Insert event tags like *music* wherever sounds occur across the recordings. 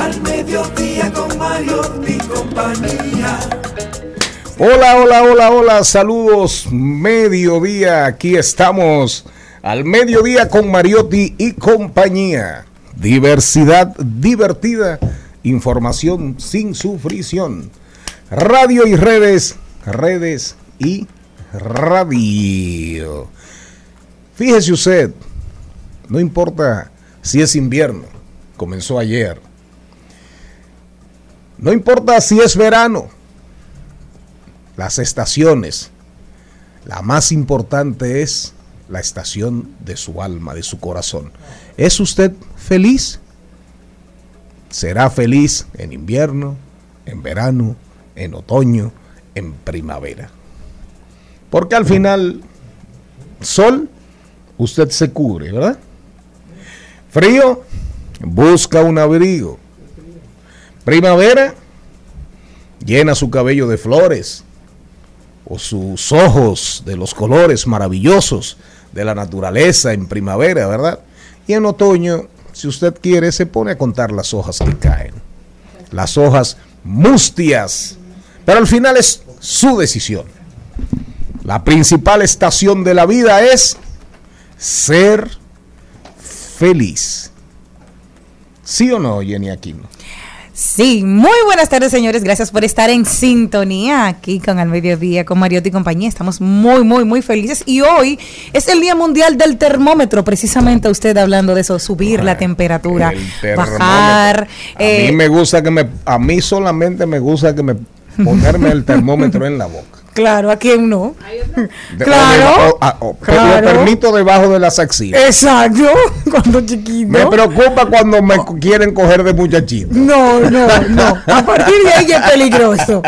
al mediodía con Mario mi compañía. Hola, hola, hola, hola, saludos, mediodía, aquí estamos al mediodía con Mariotti y compañía. Diversidad divertida, información sin sufrición. Radio y redes, redes y Radio. Fíjese usted, no importa si es invierno, comenzó ayer. No importa si es verano, las estaciones. La más importante es la estación de su alma, de su corazón. ¿Es usted feliz? Será feliz en invierno, en verano, en otoño, en primavera. Porque al final, sol, usted se cubre, ¿verdad? Frío, busca un abrigo. Primavera, llena su cabello de flores o sus ojos de los colores maravillosos de la naturaleza en primavera, ¿verdad? Y en otoño, si usted quiere, se pone a contar las hojas que caen. Las hojas mustias. Pero al final es su decisión. La principal estación de la vida es ser feliz. ¿Sí o no, Jenny Aquino? Sí, muy buenas tardes señores, gracias por estar en sintonía aquí con Al Mediodía, con Mariotti y compañía. Estamos muy, muy, muy felices y hoy es el Día Mundial del Termómetro, precisamente usted hablando de eso, subir la temperatura, bajar. A mí eh, me gusta que me, a mí solamente me gusta que me ponerme el termómetro en la boca. Claro, ¿a quién no? *laughs* claro, Lo permito debajo de las axilas. Exacto, *laughs* cuando chiquito. Me preocupa cuando me quieren coger de muchachito. No, no, no. A partir de ahí es peligroso.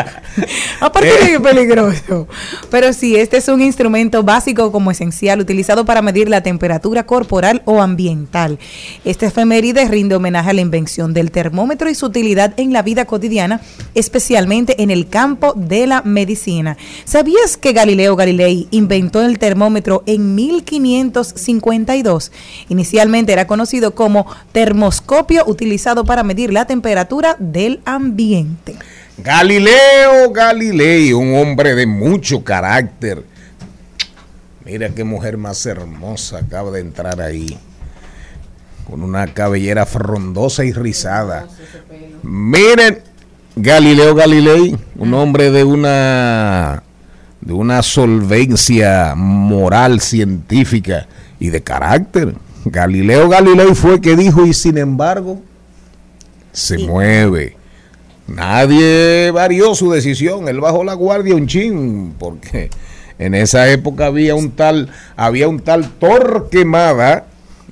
A partir de ahí es peligroso. Pero sí, este es un instrumento básico como esencial utilizado para medir la temperatura corporal o ambiental. Este efeméride rinde homenaje a la invención del termómetro y su utilidad en la vida cotidiana, especialmente en el campo de la medicina. ¿Sabías que Galileo Galilei inventó el termómetro en 1552? Inicialmente era conocido como termoscopio utilizado para medir la temperatura del ambiente. Galileo Galilei, un hombre de mucho carácter. Mira qué mujer más hermosa acaba de entrar ahí. Con una cabellera frondosa y rizada. Miren, Galileo Galilei, un hombre de una de una solvencia moral, científica y de carácter. Galileo Galilei fue que dijo y sin embargo se mueve. Nadie varió su decisión, él bajó la guardia un chin porque en esa época había un tal había un tal Torquemada,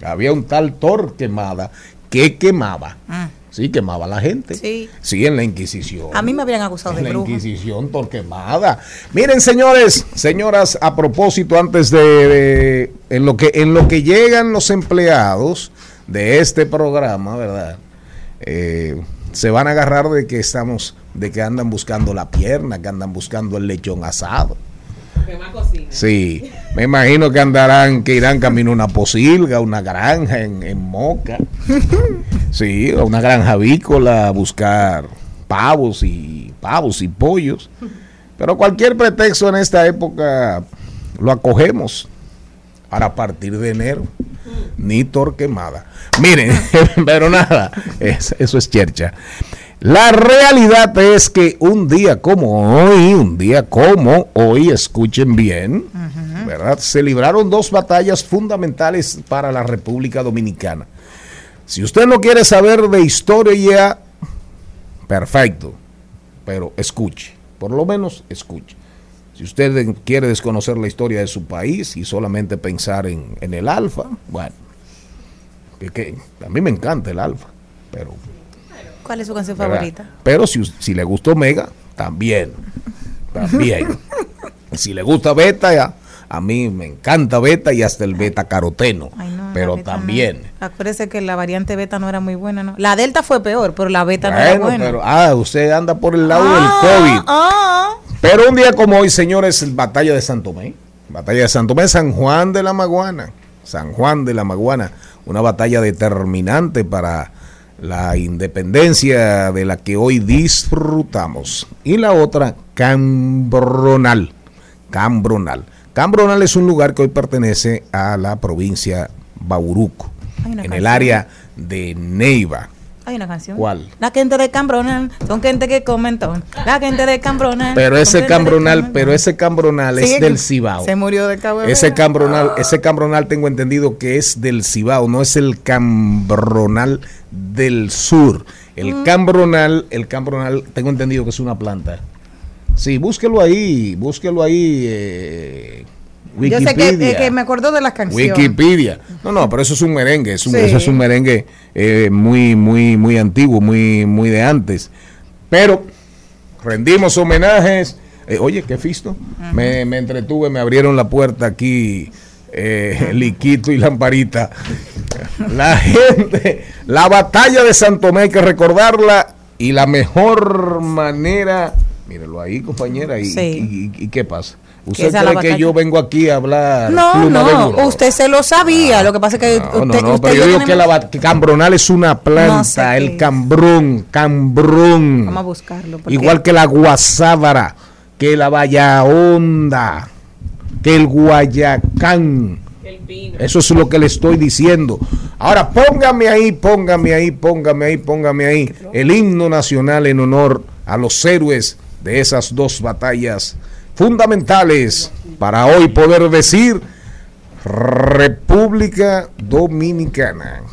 había un tal Torquemada que quemaba. Ah. Sí, quemaba a la gente. Sí. Sí, en la Inquisición. A mí me habían acusado en de la Inquisición torquemada. Miren, señores, señoras, a propósito, antes de, en lo que en lo que llegan los empleados de este programa, ¿verdad? Eh, se van a agarrar de que estamos, de que andan buscando la pierna, que andan buscando el lechón asado. Sí, me imagino que andarán, que irán camino a una posilga, una granja en, en Moca. *laughs* Sí, a una granja avícola a buscar pavos y pavos y pollos. Pero cualquier pretexto en esta época lo acogemos. para partir de enero. Ni Torquemada. Miren, *laughs* pero nada, eso es chercha. La realidad es que un día como hoy, un día como hoy, escuchen bien, ¿verdad? Se libraron dos batallas fundamentales para la República Dominicana. Si usted no quiere saber de historia, perfecto, pero escuche, por lo menos escuche. Si usted quiere desconocer la historia de su país y solamente pensar en, el alfa, bueno, que, a mí me encanta el alfa, pero... ¿Cuál es su canción favorita? Pero si, si le gusta Omega, también, también. *laughs* si le gusta Beta, ya, a mí me encanta beta y hasta el beta caroteno. pero también. Acuérdese que la variante beta no era muy buena, ¿no? La delta fue peor, pero la beta no era buena. Pero, ah, usted anda por el lado del ah, COVID. Ah. Pero un día como hoy, señores, batalla de Santo Tomé. Batalla de Santo Tomé, San Juan de la Maguana. San Juan de la Maguana. Una batalla determinante para la independencia de la que hoy disfrutamos. Y la otra, Cambronal. Cambronal. Cambronal es un lugar que hoy pertenece a la provincia Bauruco, en el área de Neiva. Hay una canción. ¿Cuál? La gente de Cambronal son gente que comentó. La gente de Cambronal. Pero ese Cambronal, pero ese Cambronal es del Cibao. Se murió de Cabo Ese Cambronal, ese Cambronal tengo entendido que es del Cibao, no es el Cambronal del sur. El mm. Cambronal, el Cambronal tengo entendido que es una planta Sí, búsquelo ahí, búsquelo ahí. Eh, Wikipedia. Yo sé que, me acuerdo de las canciones. Wikipedia. No, no, pero eso es un merengue, es un, eso es un merengue eh, muy, muy, muy antiguo, muy, muy de antes. Pero rendimos homenajes. Eh, oye, qué fisto. me, me, entretuve, me abrieron la puerta aquí, eh, Liquito y Lamparita. La gente, la batalla de Santomé hay que recordarla y la mejor manera Mírelo ahí, compañera. ¿Y, y, qué pasa? ¿Usted cree que yo vengo aquí a hablar? No, no, usted se lo sabía. Ah, lo que pasa es que no, usted, no, no, pero yo digo que la cambronal es una planta, el cambrón, cambrón. Vamos a buscarlo. Igual que la guasábara, que la valla honda, que el guayacán. Eso es lo que le estoy diciendo. Ahora póngame ahí, póngame ahí, póngame ahí, póngame ahí el himno nacional en honor a los héroes de esas dos batallas fundamentales para hoy poder decir República Dominicana.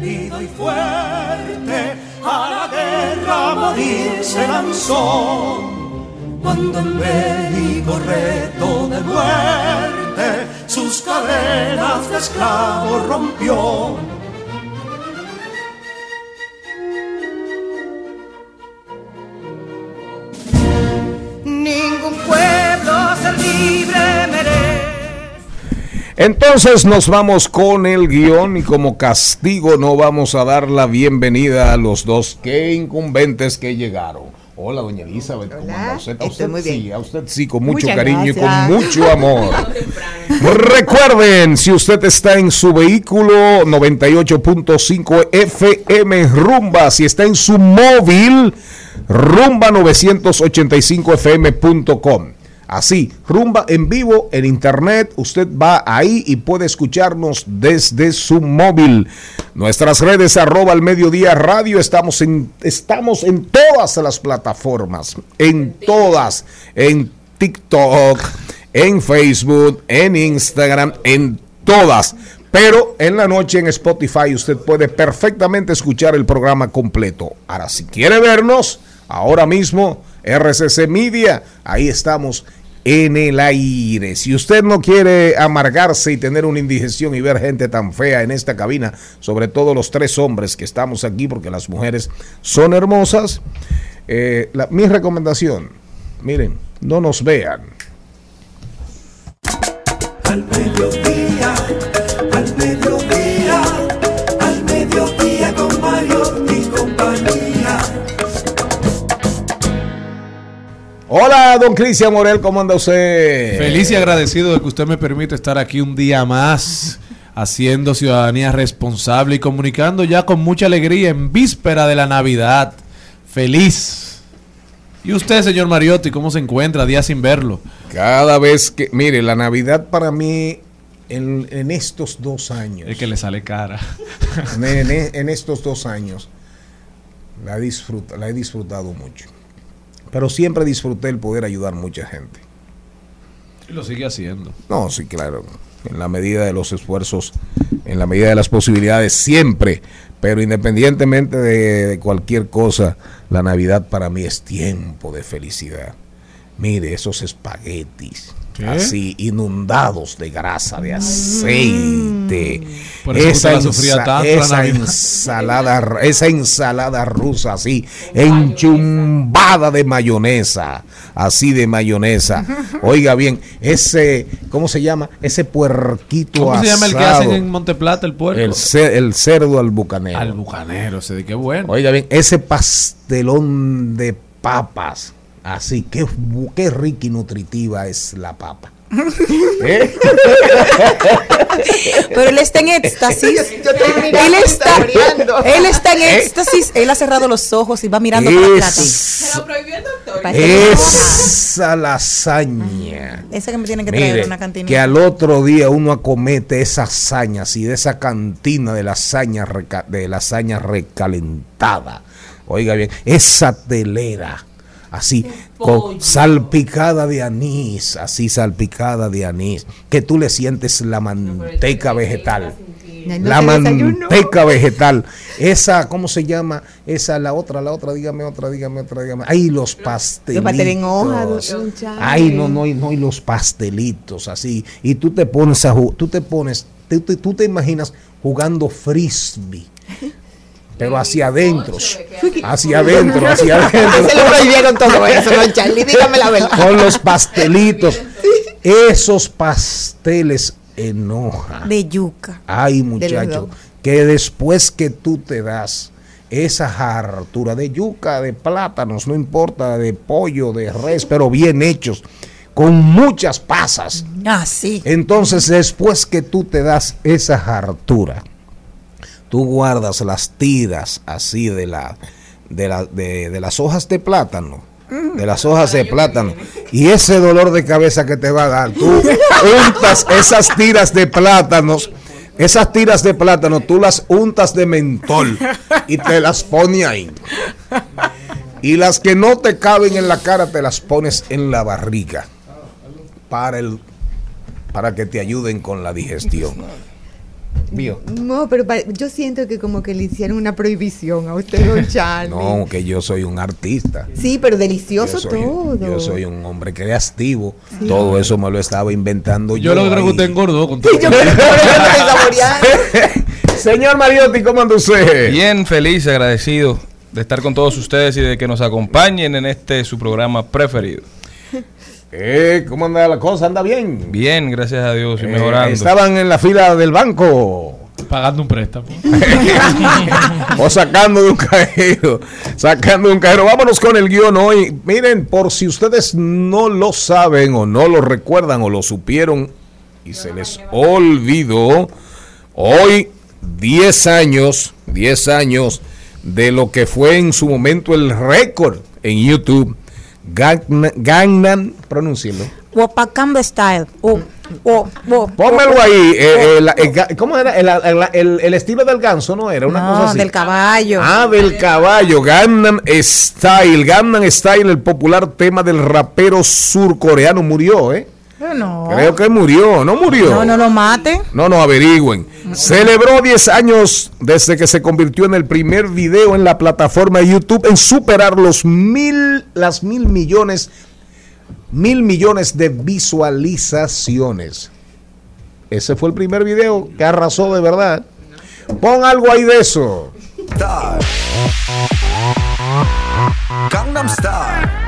Y fuerte a la guerra morir se lanzó cuando en bélico reto de muerte sus cadenas de esclavos rompió ningún pueblo ser libre merece. Entonces nos vamos con el guion y como castigo no vamos a dar la bienvenida a los dos que incumbentes que llegaron. Hola, doña Elizabeth, ¿cómo anda usted? A usted sí, a usted sí, con mucho cariño y con mucho amor. *laughs* Recuerden, si usted está en su vehículo 98.5 FM Rumba, si está en su móvil, rumba985fm.com. Así, rumba en vivo en internet, usted va ahí y puede escucharnos desde su móvil. Nuestras redes arroba al mediodía radio, estamos en, estamos en todas las plataformas, en todas, en TikTok, en Facebook, en Instagram, en todas. Pero en la noche en Spotify usted puede perfectamente escuchar el programa completo. Ahora, si quiere vernos, ahora mismo, RCC Media, ahí estamos en el aire. Si usted no quiere amargarse y tener una indigestión y ver gente tan fea en esta cabina, sobre todo los tres hombres que estamos aquí, porque las mujeres son hermosas, eh, mi recomendación, miren, no nos vean. Al Hola, don Cristian Morel, ¿cómo anda usted? Feliz y agradecido de que usted me permite estar aquí un día más haciendo ciudadanía responsable y comunicando ya con mucha alegría en víspera de la Navidad. Feliz. ¿Y usted, señor Mariotti, cómo se encuentra? Día sin verlo. Cada vez que, mire, la Navidad para mí en, en estos dos años, Es que le sale cara. en, en- en estos dos años, la, disfruta, la he disfrutado mucho. Pero siempre disfruté el poder ayudar a mucha gente. Y lo sigue haciendo. No, sí, claro. En la medida de los esfuerzos, en la medida de las posibilidades, siempre. Pero independientemente de, de cualquier cosa, la Navidad para mí es tiempo de felicidad. Mire, esos espaguetis. ¿Qué? Así, inundados de grasa, de aceite. Por eso sufría ensa- tanto esa ensalada, esa ensalada rusa así, enchumbada de mayonesa, así de mayonesa. Oiga bien, ese, ¿cómo se llama? Ese puerquito ¿Cómo se llama el que asado. hacen en Monteplata, el puerco? el, ce- el cerdo al bucanero. Al bucanero, ese de qué bueno. Oiga bien, ese pastelón de papas, así, qué, qué rica y nutritiva es la papa. *laughs* ¿Eh? Pero él está en éxtasis. Él está, él está en éxtasis. Él ha cerrado los ojos y va mirando para atrás. Es- prohibió el doctor. Esa lasaña. Esa que me tienen que traer Mire, una cantina. que al otro día uno acomete esa hazaña, así de esa cantina de lasaña, reca- de lasaña recalentada. Oiga bien, esa telera, así, con salpicada de anís, así salpicada de anís, que tú le sientes la manteca vegetal. La manteca vegetal. Esa, ¿cómo se llama? Esa, la otra, la otra, dígame otra, dígame otra, dígame. Ay, los pastelitos. pastel en hoja, don Charlie. Ay, no, no, y no, y los pastelitos, así. Y tú te pones a tú te pones, tú te, tú te imaginas jugando frisbee. Pero hacia adentro, hacia adentro, hacia *laughs* Ay, se adentro, lo prohibieron todo eso, don Charlie. Dígame la verdad. con los pastelitos. Esos pasteles en hoja. De yuca. Ay, muchacho, que después que tú te das esa hartura de yuca, de plátanos, no importa, de pollo, de res, pero bien hechos, con muchas pasas. Ah, sí. Entonces, después que tú te das esa hartura, tú guardas las tiras así de la de, la, de, de las hojas de plátano. De las hojas de plátano. Y ese dolor de cabeza que te va a dar, tú untas esas tiras de plátanos. Esas tiras de plátano, tú las untas de mentol y te las pones ahí. Y las que no te caben en la cara, te las pones en la barriga. Para el para que te ayuden con la digestión. ¿Vio? No, pero yo siento que como que le hicieron una prohibición a usted, don *laughs* Charlie. No, que yo soy un artista. Sí, pero Yo delicioso soy, todo. yo soy un hombre creativo. Todo eso me lo estaba inventando yo. Yo lo creo que usted engordó con *laughs* todo. Sí, yo creo que. *laughs* Señor Mariotti, ¿cómo anda usted? Bien feliz, agradecido de estar con todos ustedes y de que nos acompañen en este su programa preferido. Eh, ¿Cómo anda la cosa? ¿Anda bien? Bien, gracias a Dios y Eh, mejorando. estaban en la fila del banco. Pagando un préstamo. *laughs* o sacando de un cajero, sacando de un cajero. Vámonos con el guion hoy. Miren, por si ustedes no lo saben o no lo recuerdan o lo supieron y se les olvidó, hoy 10 años, 10 años de lo que fue en su momento el récord en YouTube, Gangnam, Gangnam pronúncielo. Wapakamba style. Oh, oh, oh, Pónmelo ahí. eh, el- el ¿Cómo era? El, el- el- el estilo del ganso, ¿no era? Una No, cosa así. del caballo. Ah, del caballo, Gangnam Style. Gangnam Style, el popular tema del rapero surcoreano, murió, ¿eh? No. Creo que murió, ¿no murió? No, no lo mate. No, no, averigüen. Celebró 10 años desde que se convirtió en el primer video en la plataforma de YouTube en superar los mil, las mil millones, mil millones de visualizaciones. Ese fue el primer video que arrasó de verdad. Pon algo ahí de eso. Style. Gangnam Style.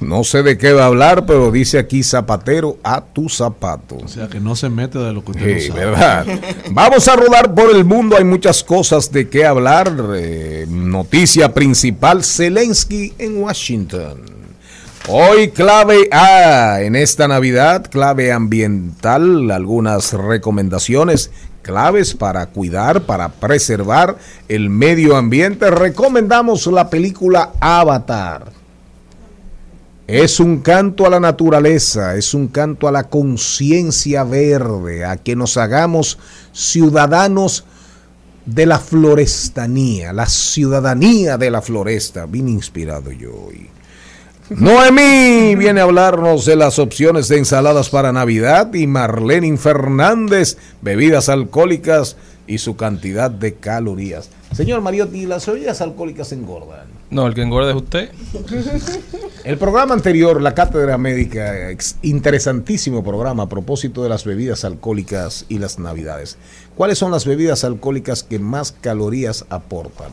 No sé de qué va a hablar, pero dice aquí zapatero a tu zapato. O sea, que no se mete de lo que usted Sí, no sabe. ¿verdad? *laughs* Vamos a rodar por el mundo, hay muchas cosas de qué hablar. Eh, noticia principal, Zelensky en Washington. Hoy clave A en esta Navidad, clave ambiental, algunas recomendaciones claves para cuidar, para preservar el medio ambiente. Recomendamos la película Avatar. Es un canto a la naturaleza, es un canto a la conciencia verde, a que nos hagamos ciudadanos de la florestanía, la ciudadanía de la floresta. Vine inspirado yo hoy. Noemí viene a hablarnos de las opciones de ensaladas para Navidad y Marlene Fernández, bebidas alcohólicas y su cantidad de calorías. Señor Mariotti, ¿las bebidas alcohólicas engordan? No, el que engorda es usted. *laughs* El programa anterior, la cátedra médica, interesantísimo programa a propósito de las bebidas alcohólicas y las navidades. ¿Cuáles son las bebidas alcohólicas que más calorías aportan?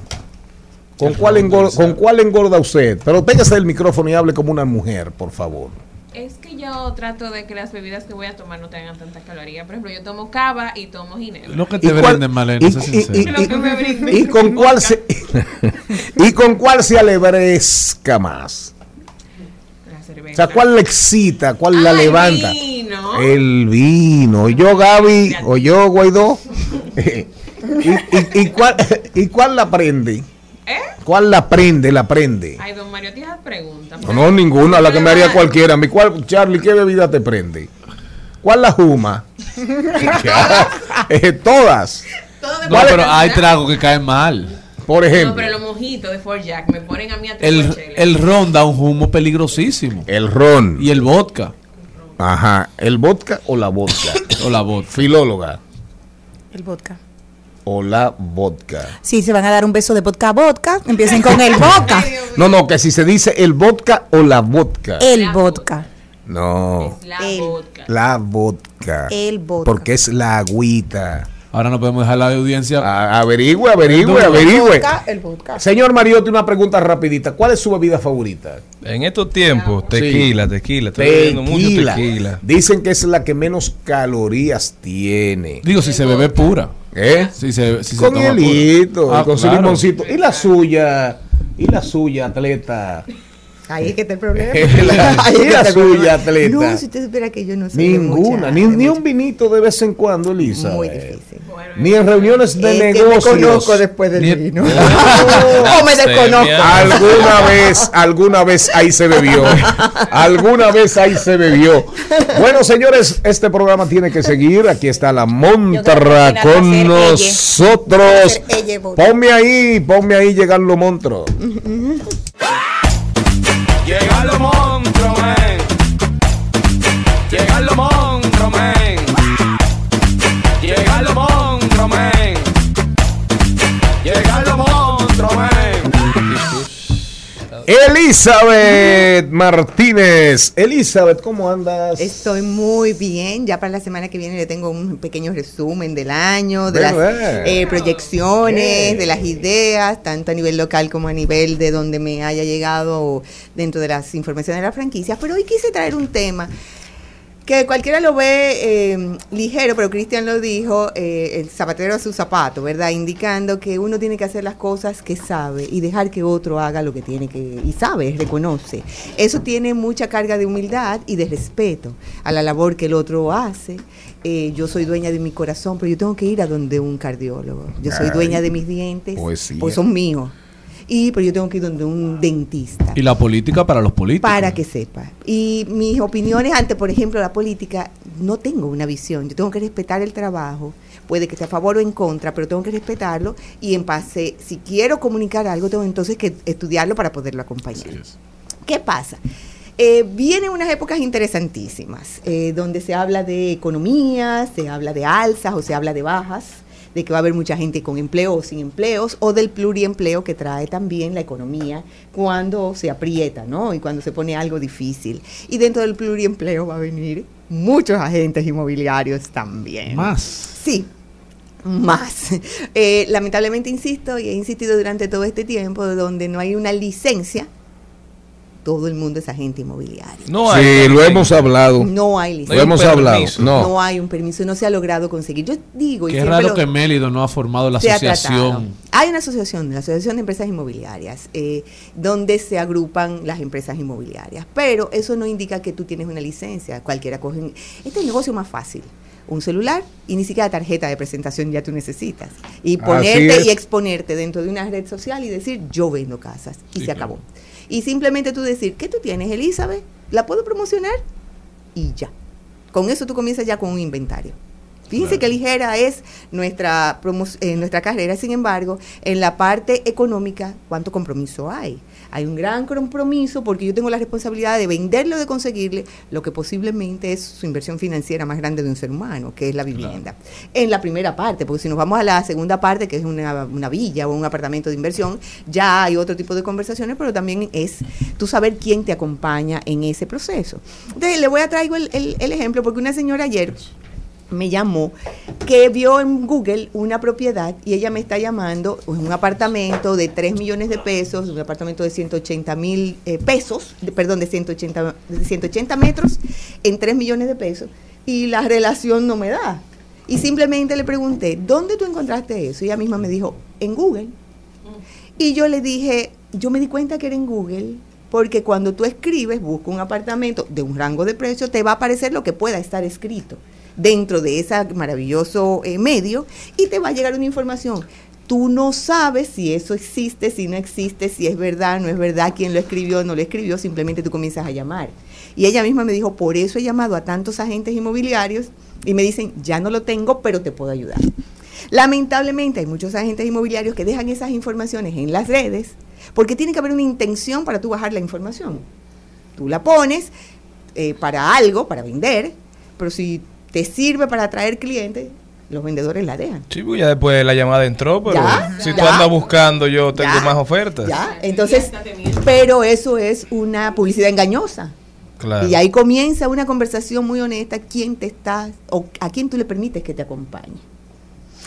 ¿Con cuál, engorda, del ¿Con cuál engorda usted? Pero pégase el micrófono y hable como una mujer, por favor. Es que yo trato de que las bebidas que voy a tomar no tengan tantas calorías. Por ejemplo, yo tomo cava y tomo ginebra. Lo que ¿Y te brinden, Malena, y- y- y- Lo que me brinden. ¿Y con cuál se, y con cuál se alebrezca más? La O cerveza. sea, ¿cuál le excita? ¿Cuál la Ah, el levanta? vino. El vino. ¿Y yo, Gaby? ¿O yo, Guaidó? *laughs* ¿Y, y- y cuál, ¿Y cuál la prende? ¿Cuál la prende? La prende. Ay, don Mario, tienes preguntas. No, no, ninguna, la que me haría cualquiera. Mi cuál, Charlie, ¿qué bebida te prende? ¿Cuál la juma? *laughs* *laughs* Eh, todas. Todo No, pero hay tragos que caen mal. Por No, ejemplo, pero los mojitos de Fort Jack me ponen a mí a El, el ron da un humo peligrosísimo. el ron. Y el vodka. Ajá. ¿El vodka o la vodka? *coughs* O la vodka. Filóloga. El vodka. O la vodka. Sí, se van a dar un beso de vodka a vodka. Empiecen con el vodka. *laughs* No, no, que si se dice el vodka o la vodka. El vodka. No. Es la El- vodka. La vodka. El vodka. Porque es la agüita. Ahora no podemos dejar la audiencia. A- averigüe, averigüe, averigüe. Vodka, el vodka. Señor Mariotti, una pregunta rapidita. ¿Cuál es su bebida favorita? En estos tiempos, tequila, tequila. Estoy bebiendo mucho Tequila. tequila. Dicen que es la que menos calorías tiene. Digo, si se bebe pura. ¿Eh? Si se, si se con toma pura. hielito, Ah, con su claro. limoncito. ¿Y la suya? ¿Y la suya, atleta? Ahí es que está el problema. *laughs* La- *laughs* Ahí la suya, problema. atleta. No, si usted espera que yo no soy de Ninguna, mucha- ni, de ni mucha- un vinito de vez en cuando, Elisa. Muy difícil. Ni en reuniones de Es que me negocios. conozco después del Ni- vino. *laughs* o me desconozco. Alguna vez, alguna vez ahí se bebió. Alguna vez ahí se bebió. Bueno, señores, este programa tiene que seguir. Aquí está la Montra con nosotros. Ponme ahí, ponme ahí llegar los monstruos. Llegan los monstruos, man. Llegan los monstruos, man. Llegan los monstruos, man. Llegan los monstruos. Elizabeth Martínez. Elizabeth, ¿cómo andas? Estoy muy bien. Ya para la semana que viene le tengo un pequeño resumen del año, de las eh, proyecciones, de las ideas, tanto a nivel local como a nivel de donde me haya llegado dentro de las informaciones de las franquicias. Pero hoy quise traer un tema que cualquiera lo ve eh, ligero, pero Cristian lo dijo, eh, el zapatero a su zapato, ¿verdad? Indicando que uno tiene que hacer las cosas que sabe y dejar que otro haga lo que tiene que y sabe, reconoce. Eso tiene mucha carga de humildad y de respeto a la labor que el otro hace. Eh, yo soy dueña de mi corazón, pero yo tengo que ir a donde un cardiólogo. Yo soy dueña de mis dientes, poesía. pues son míos. Y pero yo tengo que ir donde un dentista Y la política para los políticos. para que sepa. Y mis opiniones ante, por ejemplo, la política, no tengo una visión. Yo tengo que respetar el trabajo. Puede que esté a favor o en contra, pero tengo que respetarlo. Y en base, si quiero comunicar algo, tengo entonces que estudiarlo para poderlo acompañar. ¿Qué pasa? Eh, vienen unas épocas interesantísimas, eh, donde se habla de economía, se habla de alzas o se habla de bajas, de que va a haber mucha gente con empleo o sin empleos, o del pluriempleo que trae también la economía cuando se aprieta, ¿no? Y cuando se pone algo difícil. Y dentro del pluriempleo va a venir muchos agentes inmobiliarios también. Más. Sí, más. Eh, lamentablemente insisto y he insistido durante todo este tiempo, donde no hay una licencia todo el mundo es agente inmobiliario. No hay. Sí, lo hemos hablado. No hay Lo licencia. un hemos hablado. No. No hay un permiso, no se ha logrado conseguir. Yo digo, y Qué siempre raro lo- que Mélido no ha formado la ha asociación. Hay una asociación, la Asociación de Empresas Inmobiliarias, eh, donde se agrupan las empresas inmobiliarias. Pero eso no indica que tú tienes una licencia. Cualquiera coge. un- Este es el negocio más fácil. Un celular y ni siquiera tarjeta de presentación ya tú necesitas. Y ponerte y exponerte dentro de una red social y decir, yo vendo casas. Y Sí, se claro. Y simplemente tú decir, ¿qué tú tienes, Elizabeth? ¿La puedo promocionar? Y ya. Con eso tú comienzas ya con un inventario. Fíjense qué ligera es nuestra, promo- eh, nuestra carrera, sin embargo, en la parte económica, ¿cuánto compromiso hay? Hay un gran compromiso porque yo tengo la responsabilidad de venderlo, de conseguirle lo que posiblemente es su inversión financiera más grande de un ser humano, que es la vivienda. En la primera parte, porque si nos vamos a la segunda parte, que es una, una villa o un apartamento de inversión, ya hay otro tipo de conversaciones, pero también es tú saber quién te acompaña en ese proceso. Entonces, le voy a el, el- el ejemplo porque una señora ayer me llamó que vio en Google una propiedad y ella me está llamando un apartamento de 3 millones de pesos, un apartamento de 180 mil eh, pesos, de- perdón, de 180, de 180 metros en 3 millones de pesos y la relación no me da. Y simplemente le pregunté, ¿dónde tú encontraste eso? Y ella misma me dijo, en Google. Y yo le dije, yo me di cuenta que era en Google, porque cuando tú escribes, busca un apartamento de un rango de precio, te va a aparecer lo que pueda estar escrito dentro de ese maravilloso eh, medio y te va a llegar una información. Tú no sabes si eso existe, si no existe, si es verdad, no es verdad, quién lo escribió, no lo escribió, simplemente tú comienzas a llamar. Y ella misma me dijo, por eso he llamado a tantos agentes inmobiliarios y me dicen, ya no lo tengo, pero te puedo ayudar. Lamentablemente hay muchos agentes inmobiliarios que dejan esas informaciones en las redes porque tiene que haber una intención para tú bajar la información. Tú la pones eh, para algo, para vender, pero si te sirve para atraer clientes, los vendedores la dejan. Sí, pues ya después la llamada entró, pero Ya, si tú ya. andas buscando, yo tengo Ya, más ofertas. ¿Ya? Entonces, pero eso es una publicidad engañosa. Claro. Y ahí comienza una conversación muy honesta, quién te está, o a quién tú le permites que te acompañe.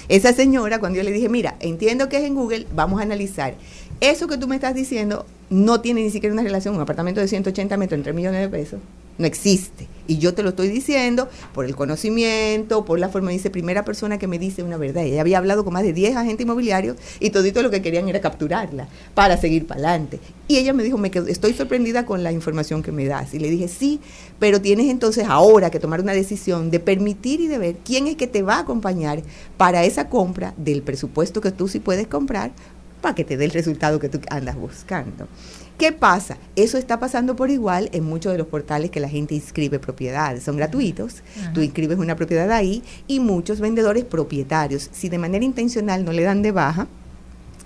Esa señora, cuando yo le dije, mira, entiendo que es en Google, vamos a analizar. Eso que tú me estás diciendo no tiene ni siquiera una relación, un apartamento de 180 metros en 3 millones de pesos, no existe. Y yo te lo estoy diciendo por el conocimiento, por la forma, dice, primera persona que me dice una verdad. Ella había hablado con más de 10 agentes inmobiliarios y todito lo que querían era capturarla para seguir para adelante. Y ella me dijo, me quedo- estoy sorprendida con la información que me das. Y le dije, sí, pero tienes entonces ahora que tomar una decisión de permitir y de ver quién es que te va a acompañar para esa compra del presupuesto que tú sí puedes comprar para que te dé el resultado que tú andas buscando. ¿Qué pasa? Eso está pasando por igual en muchos de los portales que la gente inscribe propiedades. Son gratuitos. Tú inscribes una propiedad ahí y muchos vendedores propietarios, si de manera intencional no le dan de baja,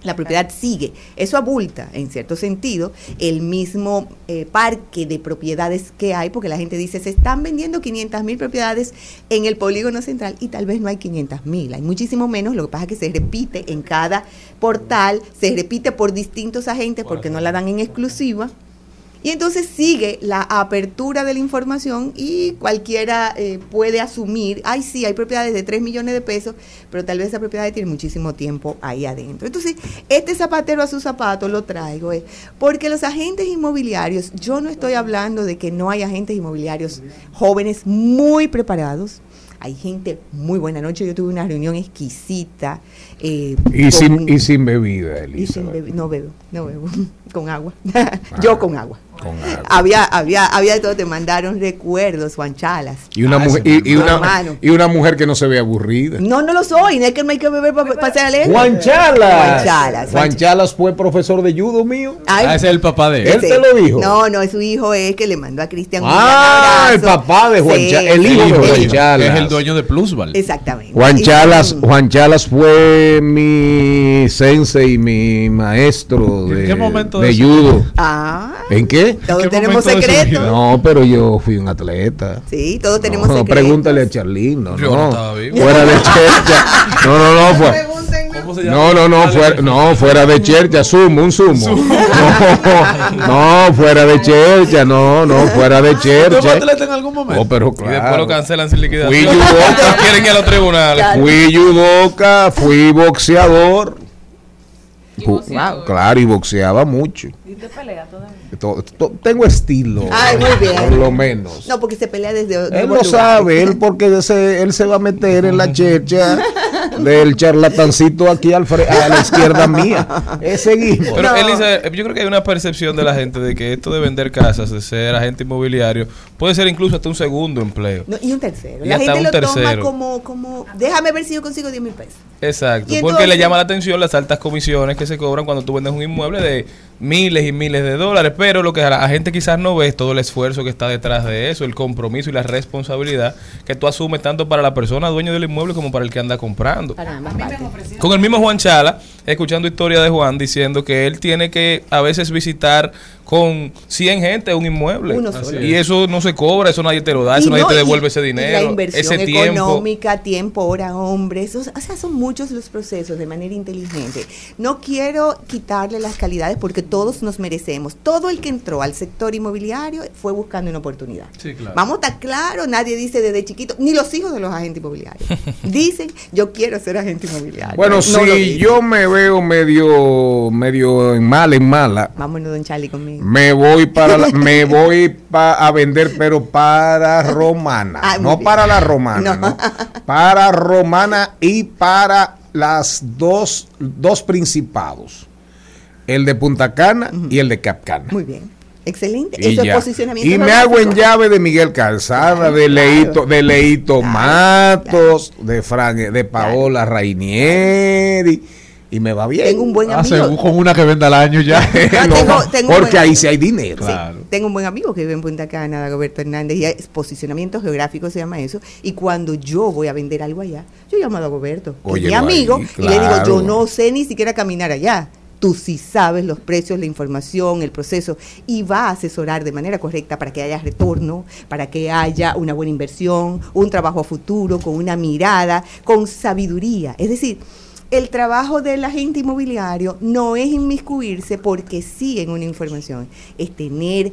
la propiedad sigue. Eso abulta, en cierto sentido, el mismo eh, parque de propiedades que hay, porque la gente dice, se están vendiendo 500 mil propiedades en el polígono central y tal vez no hay 500 mil, hay muchísimo menos, lo que pasa es que se repite en cada portal, se repite por distintos agentes porque no la dan en exclusiva. Y entonces sigue la apertura de la información y cualquiera eh, puede asumir, ay sí, hay propiedades de 3 millones de pesos, pero tal vez esa propiedad tiene muchísimo tiempo ahí adentro. Entonces, este zapatero a su zapato lo traigo, eh, porque los agentes inmobiliarios, yo no estoy hablando de que no hay agentes inmobiliarios jóvenes muy preparados, hay gente muy buena. Anoche yo tuve una reunión exquisita. eh, Y sin, y sin bebida, y sin bebi- no bebo, no bebo, *laughs* con agua. yo con agua. Con *laughs* agua. Había, había, había de todo, te mandaron recuerdos, guanchalas. Y una, Ah, mujer, y, y una, hermano. y una mujer que no se ve aburrida. No, no lo soy, no es que no hay que beber para pasar a Juan Chalas. Juan Chalas. Juan Chalas fue profesor de judo mío. Ay, Ah, ese es el papá de él. Él te lo dijo. No, no, es su hijo es que le mandó a Cristian un Ah, el papá de Juan Sí, Chalas, el hijo de Juan. Chalas. Es el dueño de Plusval. Exactamente. Juan Chalas, Juan Chalas fue mi sensei, mi maestro ¿En de, qué momento de judo. Ah, ¿En qué? Todos tenemos secretos. No, pero yo fui un atleta. Sí, todos tenemos No, secretos. pregúntale a Charlín, no, Yo no. no estaba vivo. Fuera de *laughs* chercha. No, no, no, fue. ¿Cómo se llama? No, no, no, fuera, no, fuera de chercha, sumo, un sumo. No, no, fuera de chercha, no, no, fuera de ¿Tú fuiste chercha. atleta en algún momento? Oh, pero Y después claro. lo cancelan sin liquidación. Fui *laughs* judoka. Quieren ir a los tribunales. Claro. Fui judoka, fui boxeador. Y Ju- boxeador. Claro, y boxeaba mucho. ¿Y usted pelea todavía? To- to- Tengo estilo. Ay, muy bien. Por lo menos. No, porque se pelea desde Él nuevos lo sabe, él porque se- él se va a meter en la checha *laughs* del charlatancito aquí al fre- a la izquierda mía. Eh, seguimos. Pero No. Elisa, yo creo que hay una percepción de la gente de que esto de vender casas, de ser agente inmobiliario, puede ser incluso hasta un segundo empleo. No, y un tercero. Y la hasta gente un lo toma tercero. como, como, déjame ver si yo consigo 10 mil pesos. Exacto, porque entonces- le llama la atención las altas comisiones que se cobran cuando tú vendes un inmueble de miles y miles de dólares, pero lo que a la gente quizás no ve es todo el esfuerzo que está detrás de eso, el compromiso y la responsabilidad que tú asumes tanto para la persona dueña del inmueble como para el que anda comprando. Para. Con el mismo Juan Chala, escuchando historia de Juan diciendo que él tiene que a veces visitar con 100 gente un inmueble. Y eso no se cobra, eso nadie te lo da, eso nadie te y- devuelve ese y dinero, La inversión ese tiempo. económica, tiempo, hora, hombres. O sea, son muchos los procesos de manera inteligente. No quiero quitarle las calidades porque todos nos merecemos. Todo el que entró al sector inmobiliario fue buscando una oportunidad. Sí, claro. Vamos a estar claro, nadie dice desde chiquito, ni los hijos de los agentes inmobiliarios. *laughs* Dicen, yo quiero ser agente inmobiliario. Bueno, No si yo me veo medio, medio en mala, en mala, Vámonos, don Charlie, conmigo. Me voy para la- me *laughs* voy pa- a vender, pero para *laughs* Romana, no bien. para la Romana, No. no. para Romana y para las dos, dos principados, el de Punta Cana y el de Capcana. Muy bien. Excelente. Y, Eso ya. es posicionamiento. Y me hago en llave de Miguel Calzada, Claro, de claro. Leito, de Leito Claro, Matos, de Fran, de Paola Rainieri, y me va bien. Tengo un buen Ah, amigo. según con una que venda al año ya. No, *laughs* tengo- *laughs* tengo un porque ahí sí hay dinero. Sí, Claro. tengo un buen amigo que vive en Punta Cana, Roberto Hernández, y es posicionamiento geográfico se llama eso. Y cuando yo voy a vender algo allá, yo llamo a que es mi amigo, ahí, y le digo, yo no sé ni siquiera caminar allá. Tú sí sabes los precios, la información, el proceso, y va a asesorar de manera correcta para que haya retorno, para que haya una buena inversión, un trabajo a futuro, con una mirada, con sabiduría. Es decir, el trabajo del agente inmobiliario no es inmiscuirse porque sí en una información, es tener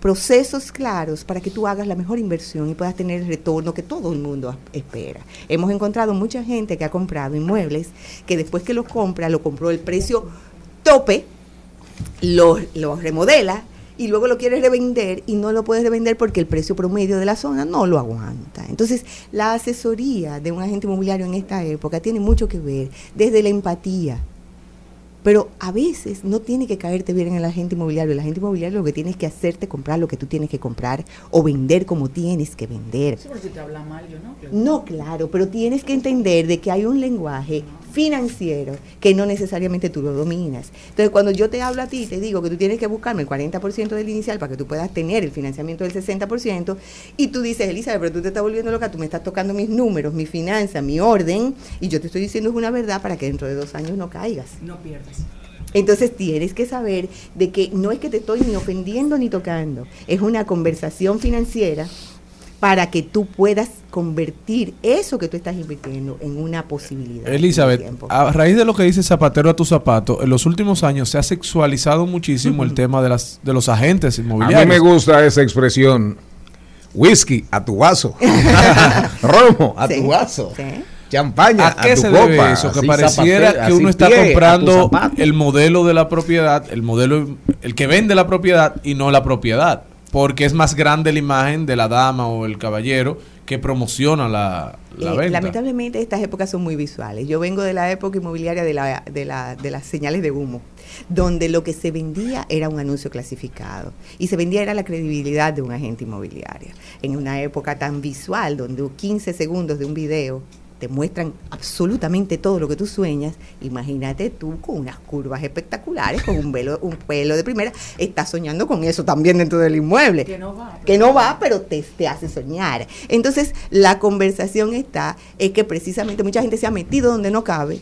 procesos claros para que tú hagas la mejor inversión y puedas tener el retorno que todo el mundo espera. Hemos encontrado mucha gente que ha comprado inmuebles que después que los compra, lo compró el precio tope, lo, lo remodela y luego lo quiere revender y no lo puede revender porque el precio promedio de la zona no lo aguanta. Entonces, la asesoría de un agente inmobiliario en esta época tiene mucho que ver desde la empatía. Pero a veces no tiene que caerte bien en el agente inmobiliario. El agente inmobiliario lo que tienes que hacerte comprar lo que tú tienes que comprar o vender como tienes que vender. No, claro, pero tienes que entender de que hay un lenguaje financiero que no necesariamente tú lo dominas. Entonces, cuando yo te hablo a ti, te digo que tú tienes que buscarme el 40% del inicial para que tú puedas tener el financiamiento del 60%, y tú dices, Elizabeth, pero tú te estás volviendo loca, tú me estás tocando mis números, mi finanza, mi orden, y yo te estoy diciendo es una verdad para que dentro de dos años no caigas. No pierdas. Entonces tienes que saber de que no es que te estoy ni ofendiendo ni tocando, es una conversación financiera para que tú puedas convertir eso que tú estás invirtiendo en una posibilidad. Elizabeth, a raíz de lo que dice Zapatero a tu zapato, en los últimos años se ha sexualizado muchísimo el tema de las de los agentes A mí inmobiliarios. me gusta esa expresión. Whisky a tu vaso. *laughs* *laughs* Romo a Sí, tu vaso. sí. Champaña ¿A qué tu se copa. debe eso? Que Así pareciera zapatero, que uno está pie comprando el modelo de la propiedad, el modelo, el que vende la propiedad y no la propiedad. Porque es más grande la imagen de la dama o el caballero que promociona la, la Eh, venta. lamentablemente estas épocas son muy visuales. Yo vengo de la época inmobiliaria de, la, de, la, de las señales de humo, donde lo que se vendía era un anuncio clasificado y se vendía era la credibilidad de un agente inmobiliario. En una época tan visual, donde 15 segundos de un video te muestran absolutamente todo lo que tú sueñas, imagínate tú con unas curvas espectaculares, con un velo, un pelo de primera, estás soñando con eso también dentro del inmueble Que no va. que no va, pero te, te hace soñar. Entonces, la conversación está, es que precisamente mucha gente se ha metido donde no cabe,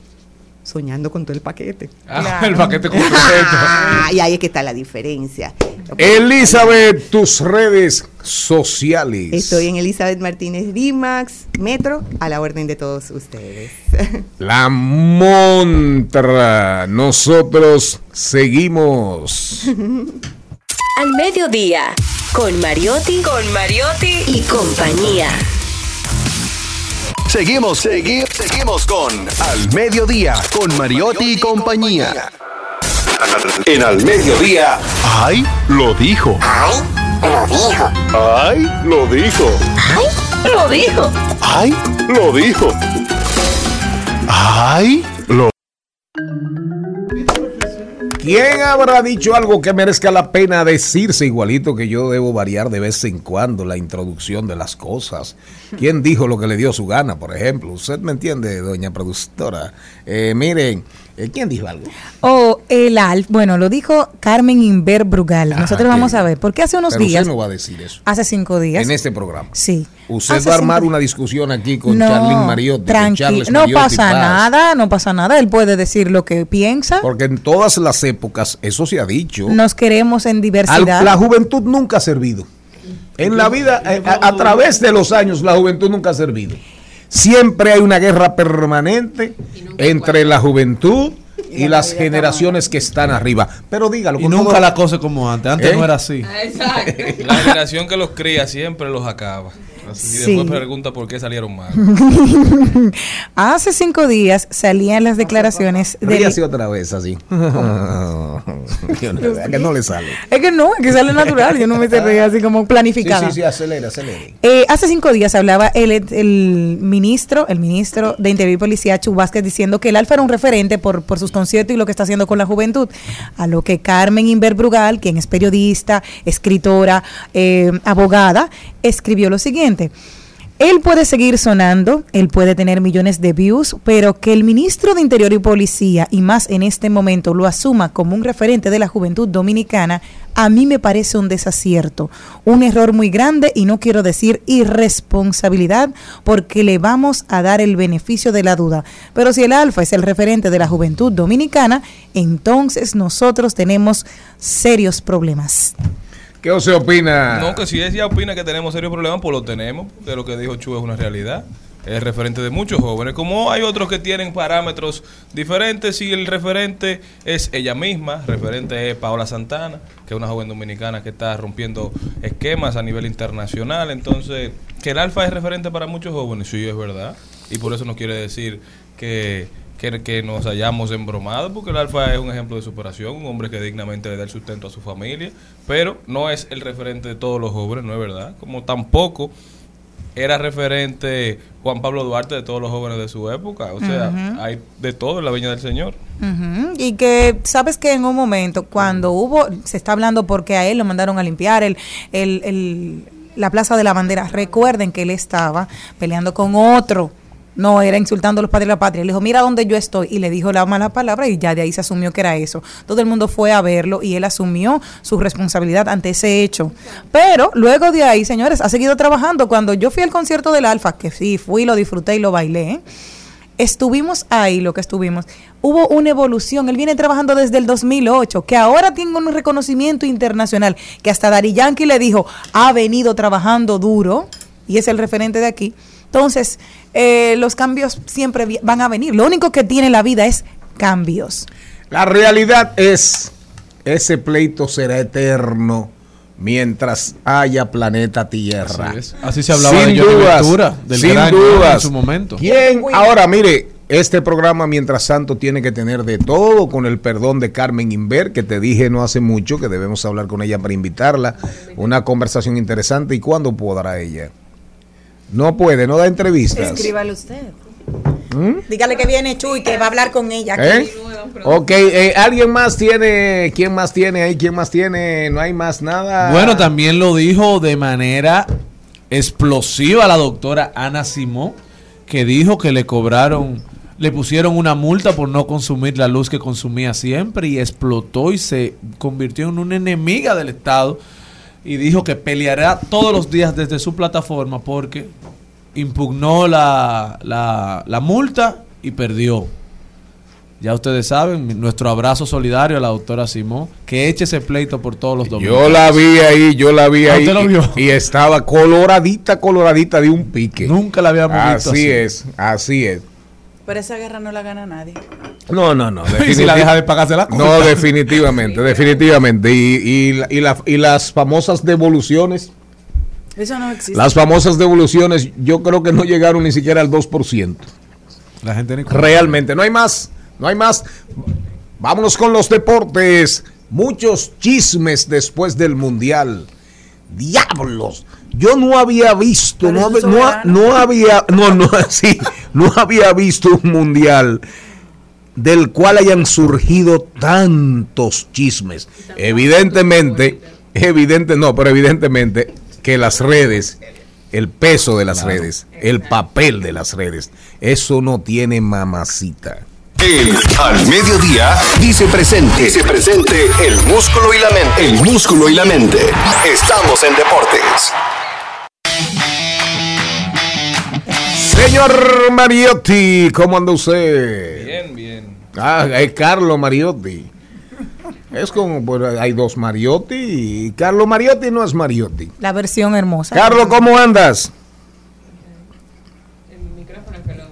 soñando con todo el paquete. Ah, el paquete completo. Ah, y ahí es que está la diferencia. Elizabeth, tus redes sociales. Estoy en Elizabeth Martínez Rimax, Metro, a la orden de todos ustedes. *laughs* La Montra. Nosotros seguimos. Al mediodía, con Mariotti, con Mariotti y compañía. Seguimos, seguimos, seguimos con Al Mediodía, con Mariotti y compañía. En Al Mediodía, ¡ay! Lo dijo. ¡ay! Lo dijo. Lo dijo. ¡ay! Lo dijo. ¡ay! Lo ¿Quién habrá dicho algo que merezca la pena decirse igualito que yo debo variar de vez en cuando la introducción de las cosas? ¿Quién dijo lo que le dio su gana, por ejemplo? ¿Usted me entiende, doña productora? Eh, miren, ¿quién dijo algo? O el ALF, bueno, lo dijo Carmen Inver Brugal. Nosotros Ajá, vamos a ver, porque hace unos Pero días, usted no va a decir eso hace cinco días, en este programa. sí. Usted Hace va a armar una discusión aquí con No, Charlene Mariotti. con tranqui- no pasa Paz, nada, no pasa nada. Él puede decir lo que piensa. Porque en todas las épocas eso se ha dicho. Nos queremos en Al- diversidad. la juventud nunca ha servido. En la vida, eh, a, a través de los años, la juventud nunca ha servido. Siempre hay una guerra permanente entre la juventud y, las generaciones que están arriba. Pero dígalo. Y nunca todo- la cosa como antes. Antes ¿Eh? no era así. Exacto. La generación que los cría siempre los acaba. Así, Y Sí. después pregunta por qué salieron mal. *laughs* Hace cinco días salían las declaraciones del... Ríase otra vez así. *laughs* Yo no- *laughs* ¿a que no le sale. Es que no, es que sale natural. Yo no me sé reír así como Sí, planificada. sí, sí, acelera, acelere. Eh, hace cinco días hablaba el, el ministro, el ministro de Interior y Policía, Chu Vázquez, diciendo que el Alfa era un referente por, por sus conciertos y lo que está haciendo con la juventud. A lo que Carmen Inver Brugal, quien es periodista, escritora, eh, abogada, escribió lo siguiente. Él puede seguir sonando, él puede tener millones de views, pero que el ministro de Interior y Policía, y más en este momento, lo asuma como un referente de la juventud dominicana, a mí me parece un desacierto, un error muy grande y no quiero decir irresponsabilidad porque le vamos a dar el beneficio de la duda. Pero si el Alfa es el referente de la juventud dominicana, entonces nosotros tenemos serios problemas. ¿Qué usted opina? No, que si ella opina que tenemos serios problemas, pues lo tenemos. De lo que dijo Chu es una realidad. Es referente de muchos jóvenes. Como hay otros que tienen parámetros diferentes, y el referente es ella misma. Referente es Paola Santana, que es una joven dominicana que está rompiendo esquemas a nivel internacional. Entonces, que el alfa es referente para muchos jóvenes, sí, es verdad. Y por eso no quiere decir que, que, que nos hayamos embromado, porque el alfa es un ejemplo de superación, un hombre que dignamente le da el sustento a su familia, pero no es el referente de todos los jóvenes, no es verdad. Como tampoco era referente Juan Pablo Duarte de todos los jóvenes de su época. O sea, hay de todo en la Viña del Señor. Ujú, Y que, sabes que en un momento, cuando hubo, se está hablando porque a él lo mandaron a limpiar el, el, el- la Plaza de la Bandera, recuerden que él estaba peleando con otro. No, era insultando a los padres de la patria. Le dijo, mira dónde yo estoy. Y le dijo la mala palabra y ya de ahí se asumió que era eso. Todo el mundo fue a verlo y él asumió su responsabilidad ante ese hecho. Pero luego de ahí, señores, ha seguido trabajando. Cuando yo fui al concierto del Alfa, que sí, fui, lo disfruté y lo bailé, estuvimos ahí, lo que estuvimos, hubo una evolución. Él viene trabajando desde el 2008, que ahora tiene un reconocimiento internacional, que hasta Dari Yankee le dijo, ha venido trabajando duro, y es el referente de aquí. Entonces, eh, los cambios siempre van a venir. Lo único que tiene la vida es cambios. La realidad es, ese pleito será eterno mientras haya planeta Tierra. Así es. Así se hablaba sin de dudas, Ventura, del sin gran dudas. en su momento. ¿Quién? Ahora, mire, este programa, mientras tanto, tiene que tener de todo, con el perdón de Carmen Inver, que te dije no hace mucho que debemos hablar con ella para invitarla. Una conversación interesante. ¿Y cuándo podrá ella? No puede, no da entrevistas. Escríbale usted. ¿Mm? Dígale que viene Chuy, que va a hablar con ella. ¿Eh? Ok, eh, ¿alguien más tiene? ¿Quién más tiene ahí? ¿Quién más tiene? No hay más nada. Bueno, también lo dijo de manera explosiva la doctora Ana Simón, que dijo que le cobraron, le pusieron una multa por no consumir la luz que consumía siempre y explotó y se convirtió en una enemiga del Estado y dijo que peleará todos los días desde su plataforma porque impugnó la, la, la multa y perdió. Ya ustedes saben, nuestro abrazo solidario a la doctora Simón, que eche ese pleito por todos los domingos. Yo la vi ahí, yo la vi Ah, ahí. Y, estaba coloradita, coloradita de un pique. Nunca la habíamos visto Así así. es, así es. Pero esa guerra no la gana nadie. No, no, no. *laughs* Y si la deja de pagarse la cuenta. No, definitivamente, definitivamente. Y, y, la- y, la- y las famosas devoluciones Eso no existe. Las famosas devoluciones, yo creo que no llegaron ni siquiera al 2%. La gente ni Realmente, no hay más, no hay más. Vámonos con los deportes. Muchos chismes después del Mundial. Diablos. Yo no había visto, no, no, no había, no, no, *laughs* sí, no había visto un mundial del cual hayan surgido tantos chismes. Evidentemente, evidente, no, pero evidentemente que las redes, el peso de las redes, el papel de las redes, eso no tiene mamacita. El al mediodía dice presente. Dice presente el músculo y la mente. El músculo y la mente. Estamos en deportes. Señor Mariotti, ¿cómo anda usted? Bien, bien. Ah, es Carlo Mariotti. Es como, pues, hay dos Mariotti y Carlo Mariotti no es Mariotti. La versión hermosa. Carlos, ¿cómo andas? El micrófono que lo.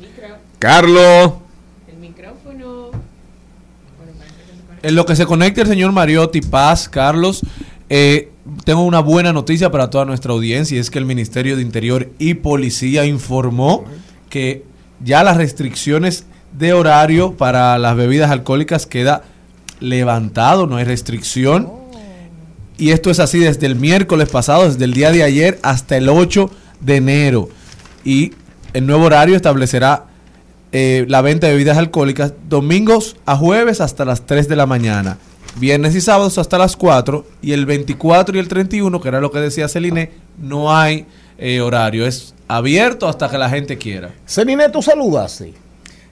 Micro. Carlos. El micrófono. En lo que se conecte el señor Mariotti Paz, Carlos, eh, tengo una buena noticia para toda nuestra audiencia y es que el Ministerio de Interior y Policía informó que ya las restricciones de horario para las bebidas alcohólicas queda levantado, no hay restricción. Y esto es así desde el miércoles pasado, desde el día de ayer hasta el 8 de enero. Y el nuevo horario establecerá eh, la venta de bebidas alcohólicas domingos a jueves hasta las 3 de la mañana, viernes y sábados hasta las 4 y el 24 y el 31, que era lo que decía Celine, no hay eh, horario, es abierto hasta que la gente quiera. Celine, tú saludaste.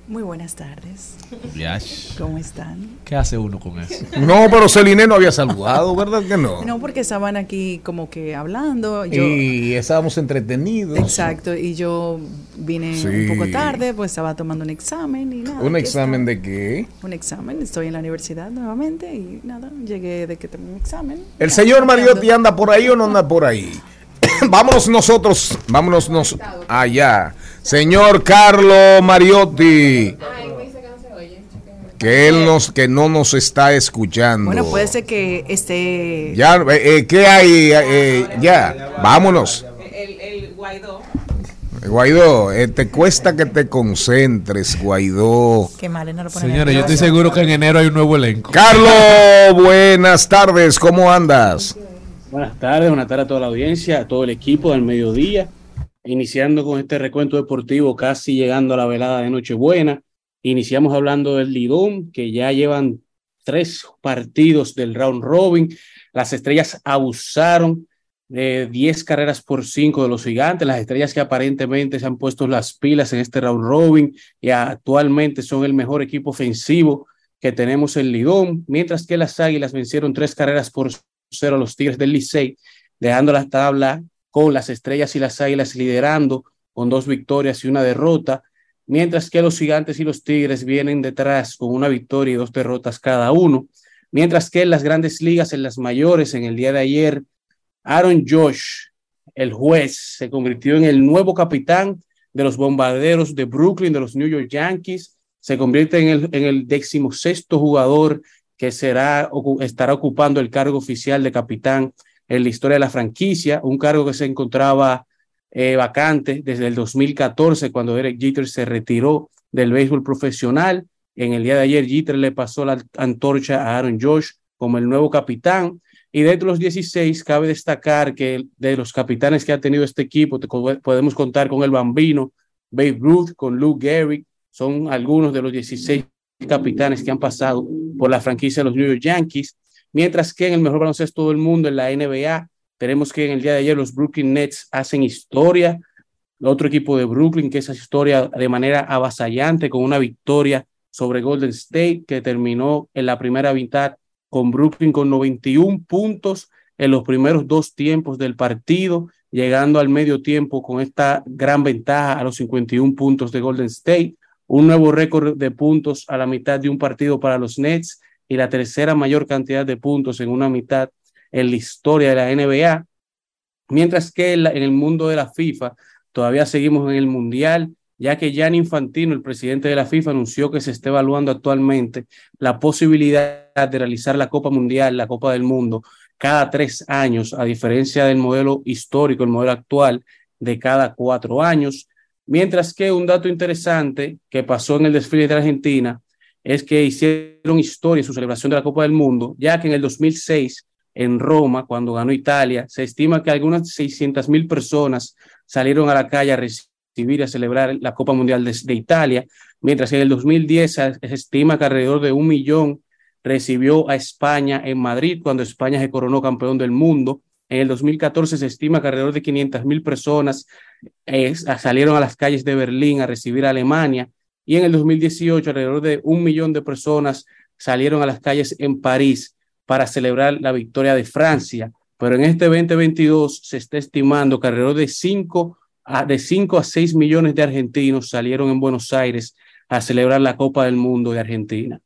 Muy buenas tardes. Yash. ¿Cómo están? ¿Qué hace uno con eso? No, pero Celine no había saludado, ¿verdad que no? No, porque estaban aquí como que hablando. Yo, Y estábamos entretenidos. Exacto, y yo vine Sí. un poco tarde, pues estaba tomando un examen y nada. ¿Un examen está. de qué? Un examen, estoy en la universidad nuevamente y nada, llegué de que tengo un examen. ¿El señor. Mariotti anda por ahí o no anda por ahí? *coughs* vámonos nosotros, vámonos nos allá. Señor Carlo Mariotti, Ay, me dice que no se oye. que él nos, que no nos está escuchando. Bueno, puede ser que esté... Ya, eh, eh, ¿qué hay? Eh, ya, vámonos. El, el Guaidó. Guaidó, eh, te cuesta que te concentres, Guaidó. Qué mal, no lo pone Señores, yo estoy seguro que en enero hay un nuevo elenco. Carlos, buenas tardes, ¿cómo andas? Buenas tardes, buenas tardes a toda la audiencia, a todo el equipo del mediodía. Iniciando con este recuento deportivo, casi llegando a la velada de Nochebuena. Iniciamos hablando del Lidón, que ya llevan tres partidos del round robin. Las estrellas abusaron de 10 carreras por 5 de los gigantes, las estrellas que aparentemente se han puesto las pilas en este round robin y actualmente son el mejor equipo ofensivo que tenemos en Lidón, mientras que las águilas vencieron tres carreras por cero a los Tigres del Licey, dejando la tabla las estrellas y las águilas liderando con dos victorias y una derrota, mientras que los gigantes y los tigres vienen detrás con una victoria y dos derrotas cada uno, mientras que en las grandes ligas, en las mayores, en el día de ayer, Aaron Josh, el juez, se convirtió en el nuevo capitán de los bombarderos de Brooklyn, de los New York Yankees, se convierte en el, en el decimosexto jugador que será, estará ocupando el cargo oficial de capitán en la historia de la franquicia, un cargo que se encontraba eh, vacante desde el 2014, cuando Derek Jeter se retiró del béisbol profesional. En el día de ayer, Jeter le pasó la antorcha a Aaron Josh como el nuevo capitán. Y de los 16, cabe destacar que de los capitanes que ha tenido este equipo, te- podemos contar con el Bambino, Babe Ruth, con Luke Gehrig, son algunos de los 16 capitanes que han pasado por la franquicia de los New York Yankees. Mientras que en el mejor baloncesto del mundo, en la NBA, tenemos que en el día de ayer los Brooklyn Nets hacen historia. Otro equipo de Brooklyn que esa historia de manera avasallante con una victoria sobre Golden State que terminó en la primera mitad con Brooklyn con 91 puntos en los primeros dos tiempos del partido, llegando al medio tiempo con esta gran ventaja a los 51 puntos de Golden State, un nuevo récord de puntos a la mitad de un partido para los Nets y la tercera mayor cantidad de puntos en una mitad en la historia de la NBA, mientras que en, el mundo de la FIFA todavía seguimos en el Mundial, ya que Gianni Infantino, el presidente de la FIFA, anunció que se está evaluando actualmente la posibilidad de realizar la Copa Mundial, la Copa del Mundo, cada tres años, a diferencia del modelo histórico, el modelo actual de cada cuatro años. Mientras que un dato interesante que pasó en el desfile de Argentina es que hicieron historia su celebración de la Copa del Mundo, ya que en el 2006 en Roma, cuando ganó Italia, se estima que algunas 600 mil personas salieron a la calle a recibir y a celebrar la Copa Mundial de, Italia, mientras que en el 2010 se, estima que alrededor de un millón recibió a España en Madrid cuando España se coronó campeón del mundo. En el 2014 se estima que alrededor de 500 mil personas eh, salieron a las calles de Berlín a recibir a Alemania y en el 2018 alrededor de un millón de personas salieron a las calles en París para celebrar la victoria de Francia. Pero en este 2022 se está estimando que alrededor de 5 a, de 5 a 6 millones de argentinos salieron en Buenos Aires a celebrar la Copa del Mundo de Argentina.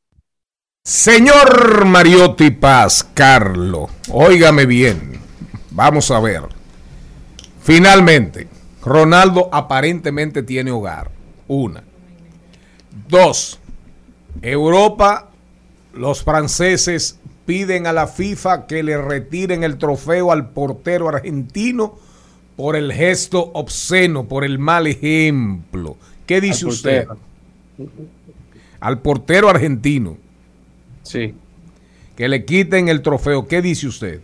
Señor Mariotti Paz, Carlo, óigame bien. Vamos a ver. Finalmente, Ronaldo aparentemente tiene hogar. Una. Dos. Europa, los franceses piden a la FIFA que le retiren el trofeo al portero argentino por el gesto obsceno, por el mal ejemplo. ¿Qué dice Al usted? Al portero argentino. Sí. Que le quiten el trofeo. ¿Qué dice usted?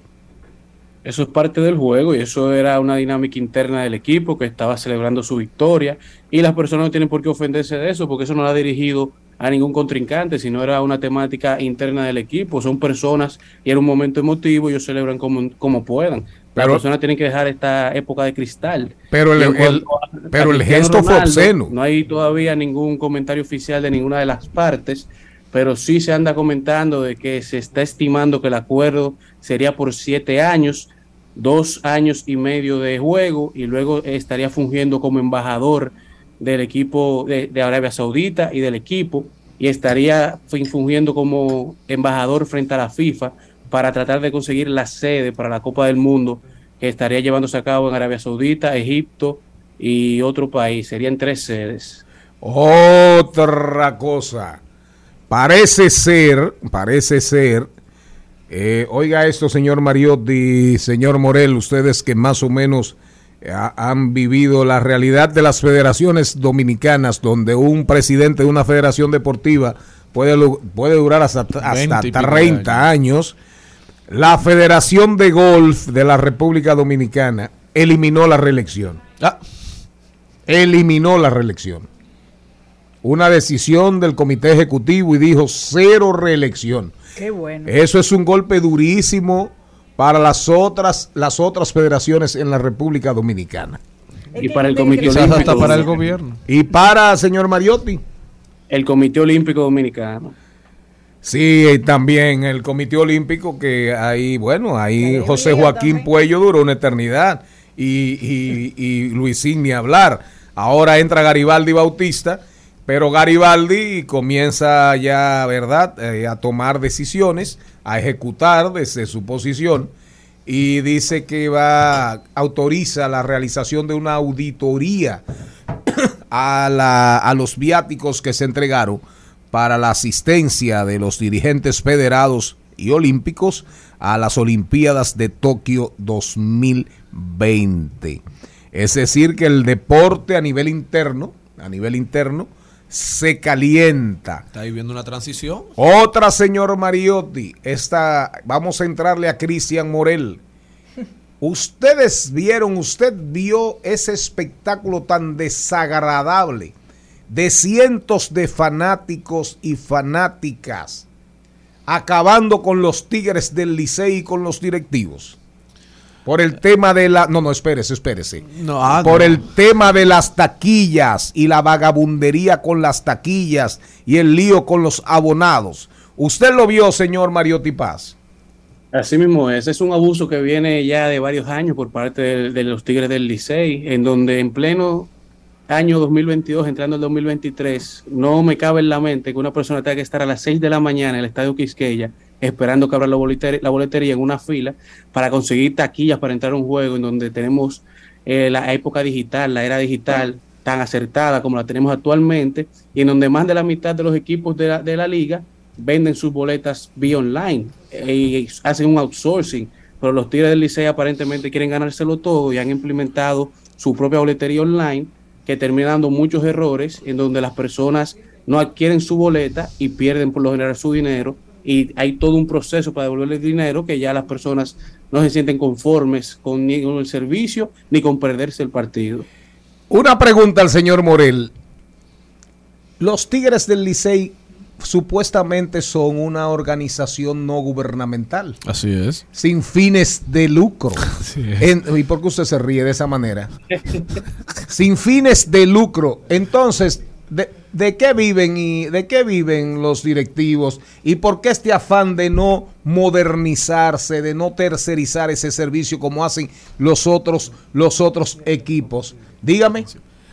Eso es parte del juego y eso era una dinámica interna del equipo que estaba celebrando su victoria y las personas no tienen por qué ofenderse de eso porque eso no lo ha dirigido a ningún contrincante, sino era una temática interna del equipo. Son personas y era un momento emotivo ellos celebran como, como puedan. Las Pero- personas tienen que dejar esta época de cristal. Pero el- el- a- pero el gesto fue obsceno. No hay todavía ningún comentario oficial de ninguna de las partes, pero sí se anda comentando de que se está estimando que el acuerdo sería por siete años, dos años y medio de juego, y luego estaría fungiendo como embajador del equipo de, Arabia Saudita y del equipo, y estaría fun- fungiendo como embajador frente a la FIFA para tratar de conseguir la sede para la Copa del Mundo que estaría llevándose a cabo en Arabia Saudita, Egipto y otro país. Serían tres sedes. Otra cosa. Parece ser, parece ser, eh, oiga esto, señor Mariotti, señor Morel, ustedes que más o menos eh, ha- han vivido la realidad de las federaciones dominicanas, donde un presidente de una federación deportiva puede, puede durar hasta, hasta 20 y pico de 30 años. La Federación de Golf de la República Dominicana eliminó la reelección. Ah, Eliminó la reelección. Una decisión del comité ejecutivo y dijo cero reelección. Qué bueno. Eso es un golpe durísimo para las otras, las otras federaciones en la República Dominicana. Y para el Comité quizás hasta Olímpico. para el gobierno. Y para, señor Mariotti. El Comité Olímpico Dominicano. Sí, y también el Comité Olímpico, que ahí, bueno, ahí José Joaquín Puello duró una eternidad y, y, y Luisín ni hablar. Ahora entra Garibaldi Bautista, pero Garibaldi comienza ya, ¿verdad?, Eh, a tomar decisiones, a ejecutar desde su posición y dice que va, autoriza la realización de una auditoría a, la, a los viáticos que se entregaron para la asistencia de los dirigentes federados y olímpicos a las Olimpiadas de Tokio 2020. Es decir, que el deporte a nivel interno, a nivel interno, se calienta. Está viviendo una transición. Otra, señor Mariotti, esta, vamos a entrarle a Cristian Morel. Ustedes vieron, usted vio ese espectáculo tan desagradable de cientos de fanáticos y fanáticas acabando con los Tigres del Licey y con los directivos. Por el tema de la... No, no, espérese, espérese. No, ah, Por no. el tema de las taquillas y la vagabundería con las taquillas y el lío con los abonados. ¿Usted lo vio, señor Mariotti Paz? Así mismo es, es un abuso que viene ya de varios años por parte de, de los Tigres del Licey, en donde en pleno año 2022, entrando el 2023, no me cabe en la mente que una persona tenga que estar a las 6 de la mañana en el Estadio Quisqueya esperando que abra la boletería, la boletería en una fila para conseguir taquillas para entrar a un juego en donde tenemos eh, la época digital, la era digital tan acertada como la tenemos actualmente y en donde más de la mitad de los equipos de la, de la liga venden sus boletas vía online eh, y hacen un outsourcing pero los Tigres del Licey aparentemente quieren ganárselo todo y han implementado su propia boletería online que termina dando muchos errores en donde las personas no adquieren su boleta y pierden por lo general su dinero y hay todo un proceso para devolverle el dinero que ya las personas no se sienten conformes con ni con el servicio ni con perderse el partido. Una pregunta al señor Morel. Los Tigres del Licey supuestamente son una organización no gubernamental, Así es. sin fines de lucro. *laughs* Así es. En- ¿Y por qué usted se ríe de esa manera? sin fines de lucro. Entonces, ¿de, de qué viven y de qué viven los directivos? ¿Y por qué este afán de no modernizarse, de no tercerizar ese servicio como hacen los otros, los otros equipos? Dígame.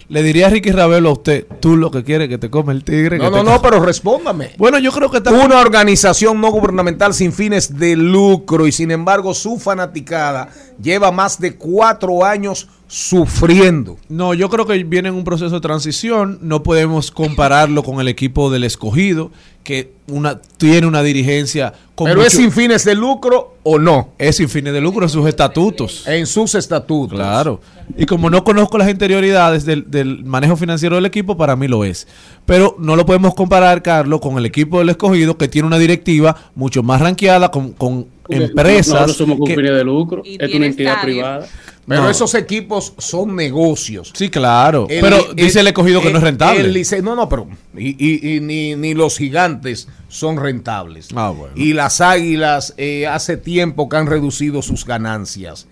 Le diría a Ricky Ravelo a usted, tú lo que quieres que te come el tigre. No, no, no, come". pero respóndame. Bueno, yo creo que está Una organización no gubernamental sin fines de lucro y sin embargo su fanaticada lleva más de cuatro años sufriendo. No, yo creo que viene en un proceso de transición. No podemos compararlo con el equipo del escogido, que una, tiene una dirigencia con Pero es sin fines de lucro o no. es sin fines de lucro en sus estatutos. En sus estatutos. Claro. Y como no conozco las interioridades del, del manejo financiero del equipo, para mí lo es. Pero no lo podemos comparar, Carlos, con el equipo del escogido, que tiene una directiva mucho más ranqueada, con, con empresas. Nosotros somos con que- fines de lucro, es una entidad estadio. privada. Pero No. esos equipos son negocios. Sí, claro. El- pero dice el escogido que no es rentable. el Licey- no, no, pero y, y- y ni, ni los gigantes son rentables. Ah, bueno. Y las águilas eh, hace tiempo que han reducido sus ganancias.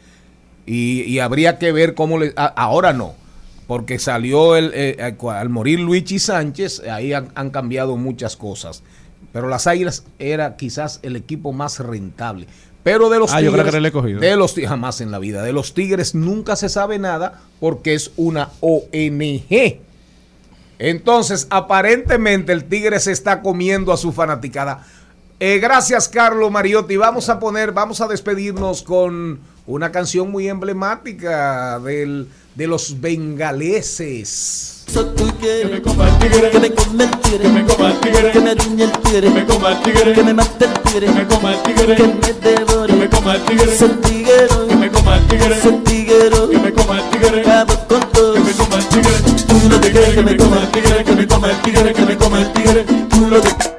Y, y habría que ver cómo le... a- ahora no. Porque salió el, eh, al cua- al morir Luigi Sánchez, ahí han, han cambiado muchas cosas. Pero las Águilas era quizás el equipo más rentable. Pero de los Ah, yo creo Tigres, que de los jamás en la vida. De los Tigres nunca se sabe nada porque es una ONG. Entonces, aparentemente el Tigre se está comiendo a su fanaticada. Eh, gracias, Carlos Mariotti. Vamos a poner, vamos a despedirnos con una canción muy emblemática del, de los bengaleses. Que me coma el tigre, que me coma el tigre, que me coma el tigre, que me riñe el tigre, que me coma el tigre, que me mate el tigre, que me coma el tigre, que me devore, que me coma el tigre, soy tiguero, que me coma el tigre, soy tiguero, que me coma el tigre, acabo con todo, que me coma el tigre, tú lo que quieres, que me coma el tigre, que me coma el tigre, que me coma el tigre, tú lo que Al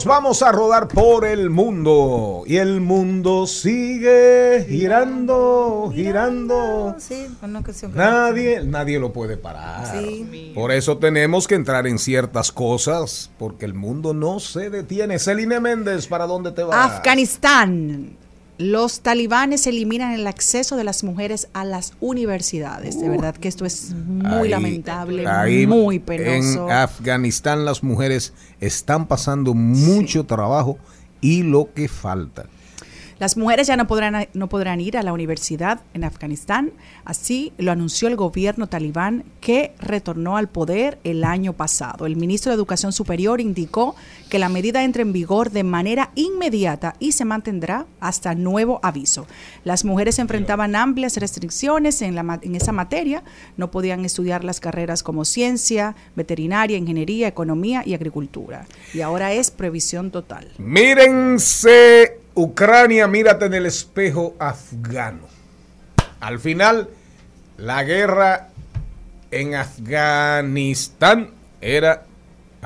Nos vamos a rodar por el mundo y el mundo sigue girando, girando. Sí, una canción que- Nadie, nadie lo puede parar. Sí. Por eso tenemos que entrar en ciertas cosas, porque el mundo no se detiene. Celine Méndez, ¿para dónde te vas? Afganistán. Los talibanes eliminan el acceso de las mujeres a las universidades. De verdad que esto es muy Ahí- lamentable, ahí muy penoso. En Afganistán las mujeres están pasando mucho trabajo y lo que falta. Las mujeres ya no podrán, no podrán ir a la universidad en Afganistán. Así lo anunció el gobierno talibán que retornó al poder el año pasado. El ministro de Educación Superior indicó que la medida entra en vigor de manera inmediata y se mantendrá hasta nuevo aviso. Las mujeres enfrentaban amplias restricciones en, esa materia. No podían estudiar las carreras como ciencia, veterinaria, ingeniería, economía y agricultura. Y ahora es previsión total. Mírense, Ucrania, mírate en el espejo afgano. Al final, la guerra en Afganistán era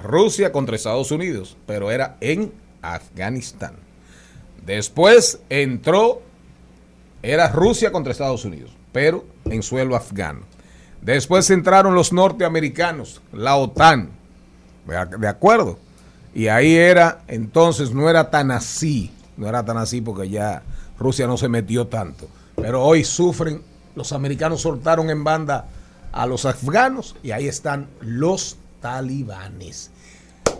Rusia contra Estados Unidos, pero era en Afganistán. Después entró, era Rusia contra Estados Unidos, pero en suelo afgano. Después entraron los norteamericanos, la OTAN, de acuerdo. Y ahí era, entonces no era tan así, no era tan así porque ya Rusia no se metió tanto. Pero hoy sufren, los americanos soltaron en banda a los afganos y ahí están los talibanes.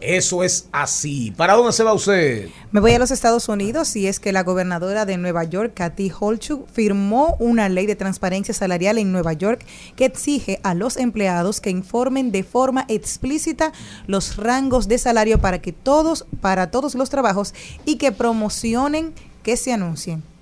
Eso es así. ¿Para dónde se va usted? Me voy a los Estados Unidos y es que la gobernadora de Nueva York, Kathy Hochul, firmó una ley de transparencia salarial en Nueva York que exige a los empleados que informen de forma explícita los rangos de salario para que todos, para todos los trabajos y que promocionen que se anuncien.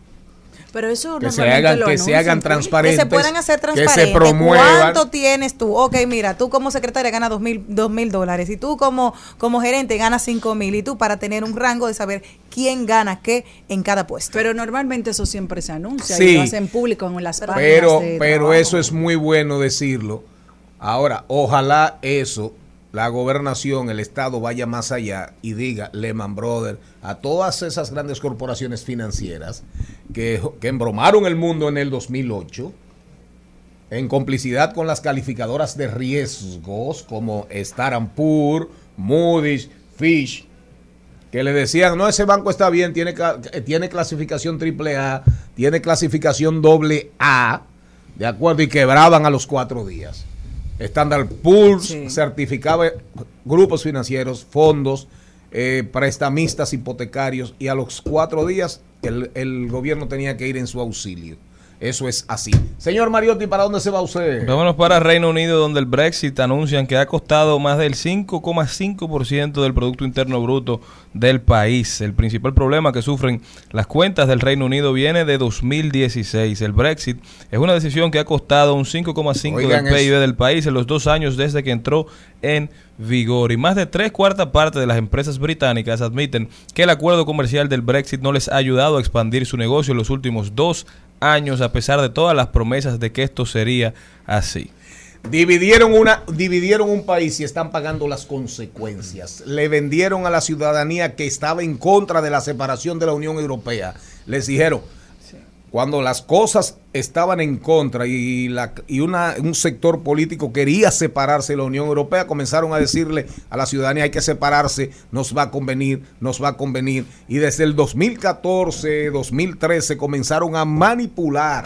Pero eso que se normalmente hagan, lo que se anuncian, hagan transparentes, que se puedan hacer que transparentes. se promuevan. ¿Cuánto tienes tú? Ok, mira, tú como secretaria ganas dos mil, dos mil dólares y tú como, como gerente ganas cinco mil y tú para tener un rango de saber quién gana qué en cada puesto. Pero normalmente eso siempre se anuncia Sí. y lo hacen público en las páginas Pero, de pero trabajo. eso es muy bueno decirlo. Ahora, ojalá eso, la gobernación, el Estado vaya más allá y diga Lehman Brothers, a todas esas grandes corporaciones financieras que, que embromaron el mundo en el 2008, en complicidad con las calificadoras de riesgos como Standard Poor's, Moody's, Fish, que le decían, no, ese banco está bien, tiene, tiene clasificación triple A, tiene clasificación doble A, de acuerdo, y quebraban a los cuatro días. Standard Poor's certificaba grupos financieros, fondos, eh, prestamistas hipotecarios, y a los cuatro días el, el gobierno tenía que ir en su auxilio. Eso es así. Señor Mariotti, ¿para dónde se va usted? Vámonos para Reino Unido, donde el Brexit anuncian que ha costado más del 5,5% del Producto Interno Bruto del país. El principal problema que sufren las cuentas del Reino Unido viene de 2016. El Brexit es una decisión que ha costado un 5,5% Oigan del PIB eso. del país en los dos años desde que entró en vigor. Y más de tres cuartas partes de las empresas británicas admiten que el acuerdo comercial del Brexit no les ha ayudado a expandir su negocio en los últimos dos años, a pesar de todas las promesas de que esto sería así. Dividieron, una, dividieron un país y están pagando las consecuencias. Le vendieron a la ciudadanía que estaba en contra de la separación de la Unión Europea. Les dijeron, cuando las cosas estaban en contra y, un sector político quería separarse de la Unión Europea, comenzaron a decirle a la ciudadanía hay que separarse, nos va a convenir, nos va a convenir. Y desde el 2014, 2013 comenzaron a manipular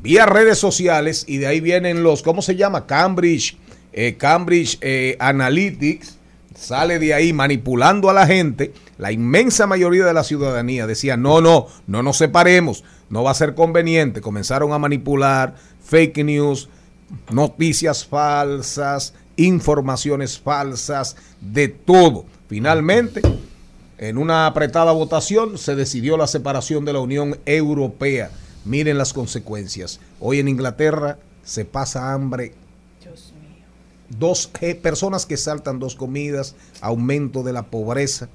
vía redes sociales y de ahí vienen los, ¿cómo se llama? Cambridge, eh, Cambridge eh, Analytics, sale de ahí manipulando a la gente. La inmensa mayoría de la ciudadanía decía, no, no, no nos separemos, no va a ser conveniente. Comenzaron a manipular fake news, noticias falsas, informaciones falsas, de todo. Finalmente, en una apretada votación se decidió la separación de la Unión Europea. Miren las consecuencias. Hoy en Inglaterra se pasa hambre. Dos eh, personas que saltan dos comidas, aumento de la pobreza,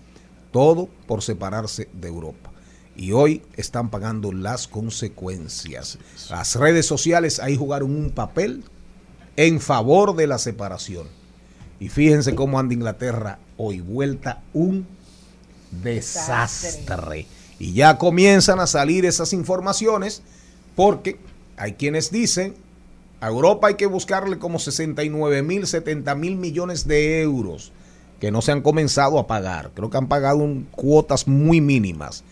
todo por separarse de Europa. Y hoy están pagando las consecuencias. Las redes sociales ahí jugaron un papel en favor de la separación. Y fíjense cómo anda Inglaterra hoy, vuelta un desastre. Y ya comienzan a salir esas informaciones porque hay quienes dicen, a Europa hay que buscarle como 69 mil, 70 mil millones de euros que no se han comenzado a pagar. Creo que han pagado un- cuotas muy mínimas.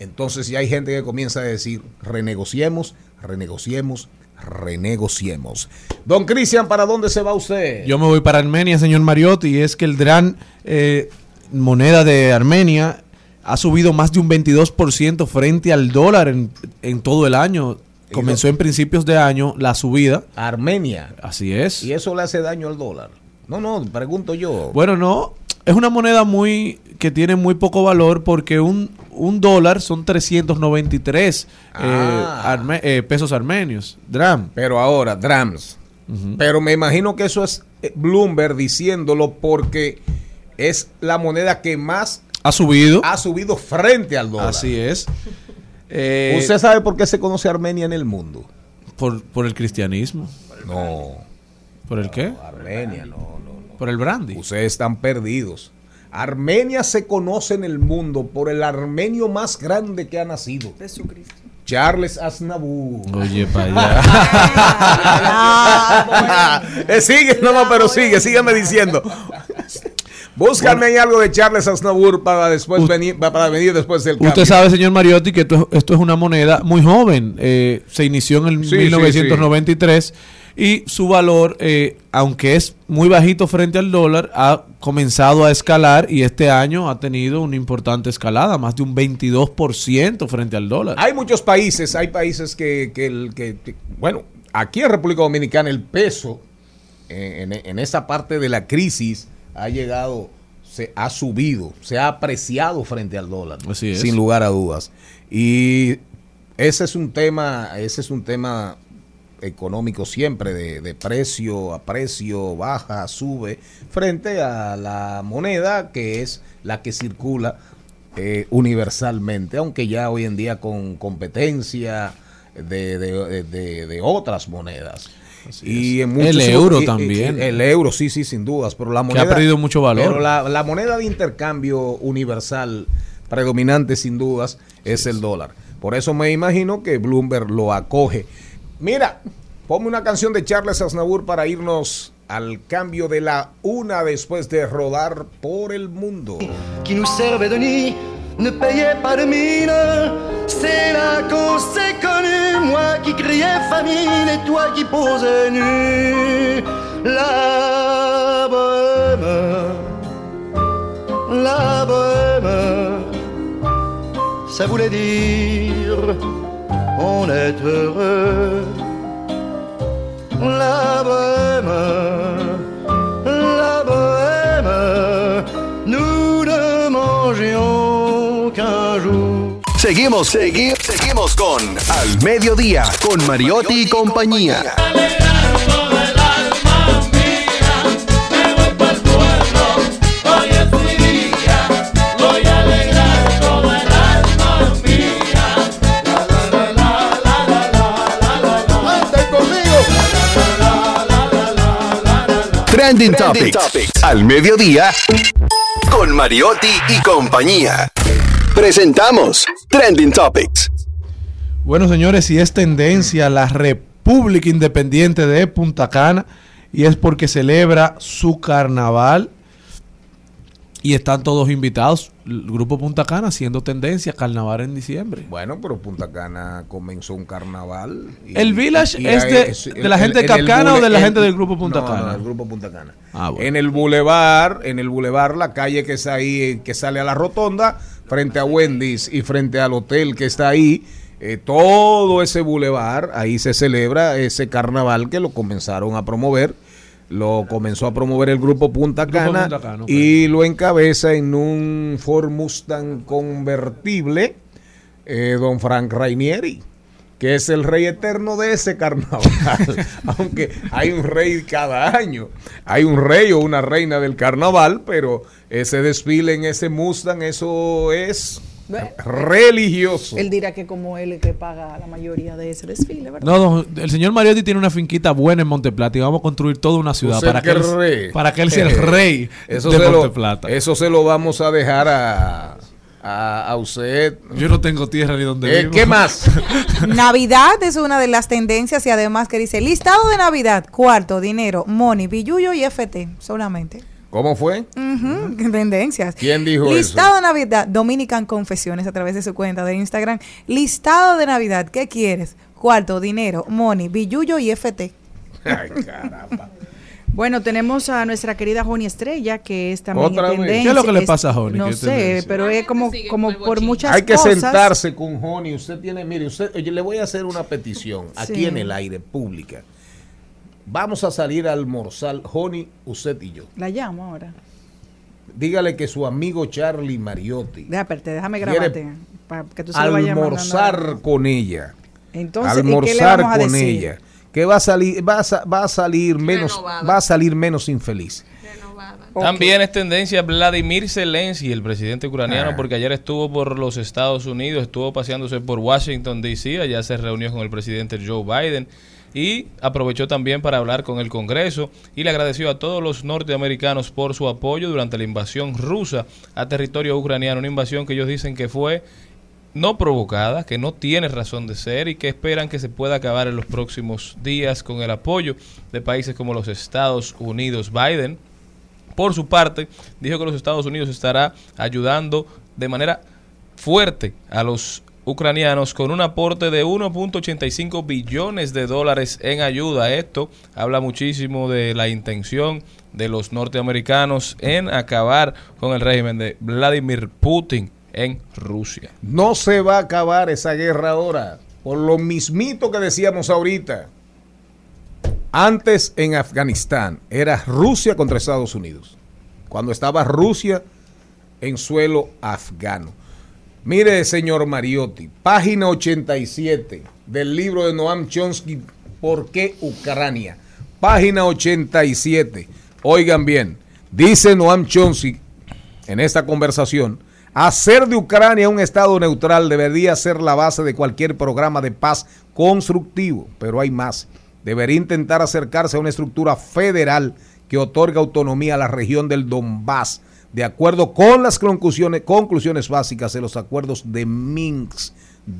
Entonces ya hay gente que comienza a decir, renegociemos, renegociemos, renegociemos. Don Cristian, ¿para dónde se va usted? Yo me voy para Armenia, señor Mariotti, y es que el DRAN, eh, moneda de Armenia, ha subido más de un 22% frente al dólar en, en todo el año. Comenzó en principios de año la subida. Armenia. Así es. Y eso le hace daño al dólar. No, no, pregunto yo. Bueno, no, es una moneda muy que tiene muy poco valor porque un, un dólar son 393 eh, Ah. arme- eh, pesos armenios, dram. Pero ahora, drams. Pero me imagino que eso es eh, Bloomberg diciéndolo porque es la moneda que más Ha subido. ha subido frente al dólar. Así es. *laughs* Eh, ¿Usted sabe por qué se conoce Armenia en el mundo? por, por el cristianismo. No. ¿Por el qué? Armenia, no, no. Por el brandy. Ustedes están perdidos. Armenia se conoce en el mundo por el armenio más grande que ha nacido. Jesucristo. Charles Aznavour. Oye, *laughs* para allá. Eh, sigue, no, no, pero sigue, sígueme diciendo. Búscame ahí algo de Charles Aznavour para después venir, para venir después del cambio. Usted sabe, señor Mariotti, que esto, esto es una moneda muy joven. Eh, se inició en el Sí, sí, 1993 y su valor, eh, aunque es muy bajito frente al dólar, ha comenzado a escalar y este año ha tenido una importante escalada, más de un 22% frente al dólar. Hay muchos países, hay países que, que, el- que- que- bueno, aquí en República Dominicana el peso eh, en, en esa parte de la crisis ha llegado, se ha subido, se ha apreciado frente al dólar, Así es. sin lugar a dudas. Y Ese es un tema, ese es un tema económico siempre, de, de precio a precio, baja, sube, frente a la moneda que es la que circula eh, universalmente, aunque ya hoy en día con competencia de, de- de- de otras monedas. Y en El muchos- euro y- y- también. el euro, sí, sí, sin dudas, pero la Que moneda ha perdido mucho valor. Pero la, la moneda de intercambio universal predominante, sin dudas, es el dólar. Por eso me imagino que Bloomberg lo acoge. Mira, ponme una canción de Charles Aznavour para irnos al cambio de la una después de rodar por el mundo. qui nous servait de nid ne payait pas de mine. C'est là qu'on s'est connu, moi qui criais famine et toi qui posais nu. La bohème, la bohème, ça voulait dire on est heureux. La bohème, la bohème, Seguimos, seguimos, seguimos con Al Mediodía, con Mariotti y compañía. Trending Topics. Al mediodía con Mariotti y compañía. Presentamos Trending Topics. Bueno, señores, y es tendencia la República Independiente de Punta Cana y es porque celebra su carnaval y están todos invitados. El grupo Punta Cana haciendo tendencia carnaval en diciembre. Bueno, pero Punta Cana comenzó un carnaval. y- ¿El Village y es de- de la en- gente en el capcana o de la en- gente del grupo Punta no, Cana? No, el grupo Punta Cana. Ah, bueno. En el bulevar, en el bulevar, la calle que está ahí, eh, que sale a la rotonda, frente a Wendy's y frente al hotel que está ahí, eh, todo ese bulevar, ahí se celebra ese carnaval que lo comenzaron a promover. Lo comenzó a promover el grupo Punta Grupo Cana, Punta Cana, ok. y lo encabeza en un Ford Mustang convertible eh, don Frank Rainieri, que es el rey eterno de ese carnaval. *laughs* Aunque hay un rey cada año, hay un rey o una reina del carnaval, pero ese desfile en ese Mustang, eso es religioso. Él dirá que como él es que paga la mayoría de ese desfile, ¿verdad? No, don- el señor Mariotti tiene una finquita buena en Monteplata y vamos a construir toda una ciudad Usted para que, él, para que él sea el *laughs* rey eso de se lo, Monteplata. Eso se lo vamos a dejar a, a, a usted. Yo no tengo tierra ni donde Eh, vivo. ¿Qué más? *laughs* Navidad es una de las tendencias y además que dice listado de Navidad, cuarto, dinero, money, billuyo y FT solamente. ¿Cómo fue? *laughs* Tendencias. ¿Quién dijo Listado eso? de Navidad, Dominican Confesiones a través de su cuenta de Instagram. Listado de Navidad, ¿qué quieres? Cuarto, dinero, money, billuyo y FT. Ay, caramba. Bueno, tenemos a nuestra querida Joni Estrella, que es también ¿Otra tendencia. ¿Qué es lo que le pasa a Joni? No ¿Qué sé, tendencia? pero es como, como por muchas Hay que cosas. sentarse con Joni. Usted tiene, mire, usted, oye, le voy a hacer una petición aquí Sí. en el aire, pública. Vamos a salir a almorzar, Joni, usted y yo. La llamo ahora. Dígale que su amigo Charlie Mariotti Déjame, espérate, déjame grabarte. Para que tú se lo vayas almorzar con ella. Entonces, ¿y qué le almorzar vamos a con decir? ella. Que va a salir, va a, sa- va a salir menos, va a salir menos infeliz. También es tendencia Vladimir Zelensky, el presidente ucraniano, Ah. porque ayer estuvo por los Estados Unidos, estuvo paseándose por Washington, D.C., allá se reunió con el presidente Joe Biden y aprovechó también para hablar con el Congreso y le agradeció a todos los norteamericanos por su apoyo durante la invasión rusa a territorio ucraniano, una invasión que ellos dicen que fue no provocada, que no tiene razón de ser y que esperan que se pueda acabar en los próximos días con el apoyo de países como los Estados Unidos. Biden por su parte, dijo que los Estados Unidos estará ayudando de manera fuerte a los ucranianos con un aporte de 1.85 billones de dólares en ayuda. Esto habla muchísimo de la intención de los norteamericanos en acabar con el régimen de Vladimir Putin en Rusia. No se va a acabar esa guerra ahora. Por lo mismito que decíamos ahorita. Antes en Afganistán era Rusia contra Estados Unidos. Cuando estaba Rusia en suelo afgano. Mire, señor Mariotti, página 87 del libro de Noam Chomsky, ¿Por qué Ucrania? Página 87. Oigan bien, dice Noam Chomsky en esta conversación, hacer de Ucrania un estado neutral debería ser la base de cualquier programa de paz constructivo, pero hay más. Debería intentar acercarse a una estructura federal que otorga autonomía a la región del Donbass, de acuerdo con las conclusiones, conclusiones básicas de los acuerdos de Minsk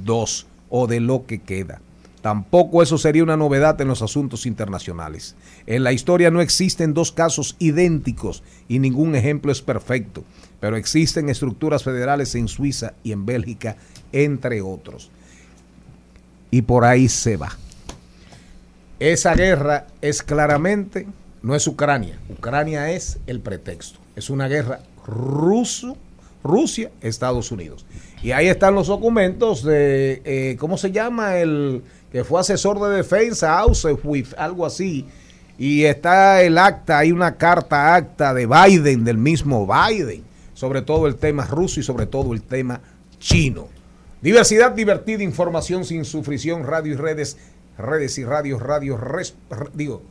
II o de lo que queda. Tampoco eso sería una novedad en los asuntos internacionales. En la historia no existen dos casos idénticos y ningún ejemplo es perfecto, pero existen estructuras federales en Suiza y en Bélgica, entre otros. Y por ahí se va. Esa guerra es claramente, no es Ucrania, Ucrania es el pretexto. Es una guerra ruso, Rusia, Estados Unidos. Y ahí están los documentos de, eh, ¿cómo se llama? El que fue asesor de defensa, Auschwitz, algo así. Y está el acta, hay una carta acta de Biden, del mismo Biden, sobre todo el tema ruso y sobre todo el tema chino. Diversidad divertida, información sin sufrición, radio y redes, redes y radios, radios, res- re- digo,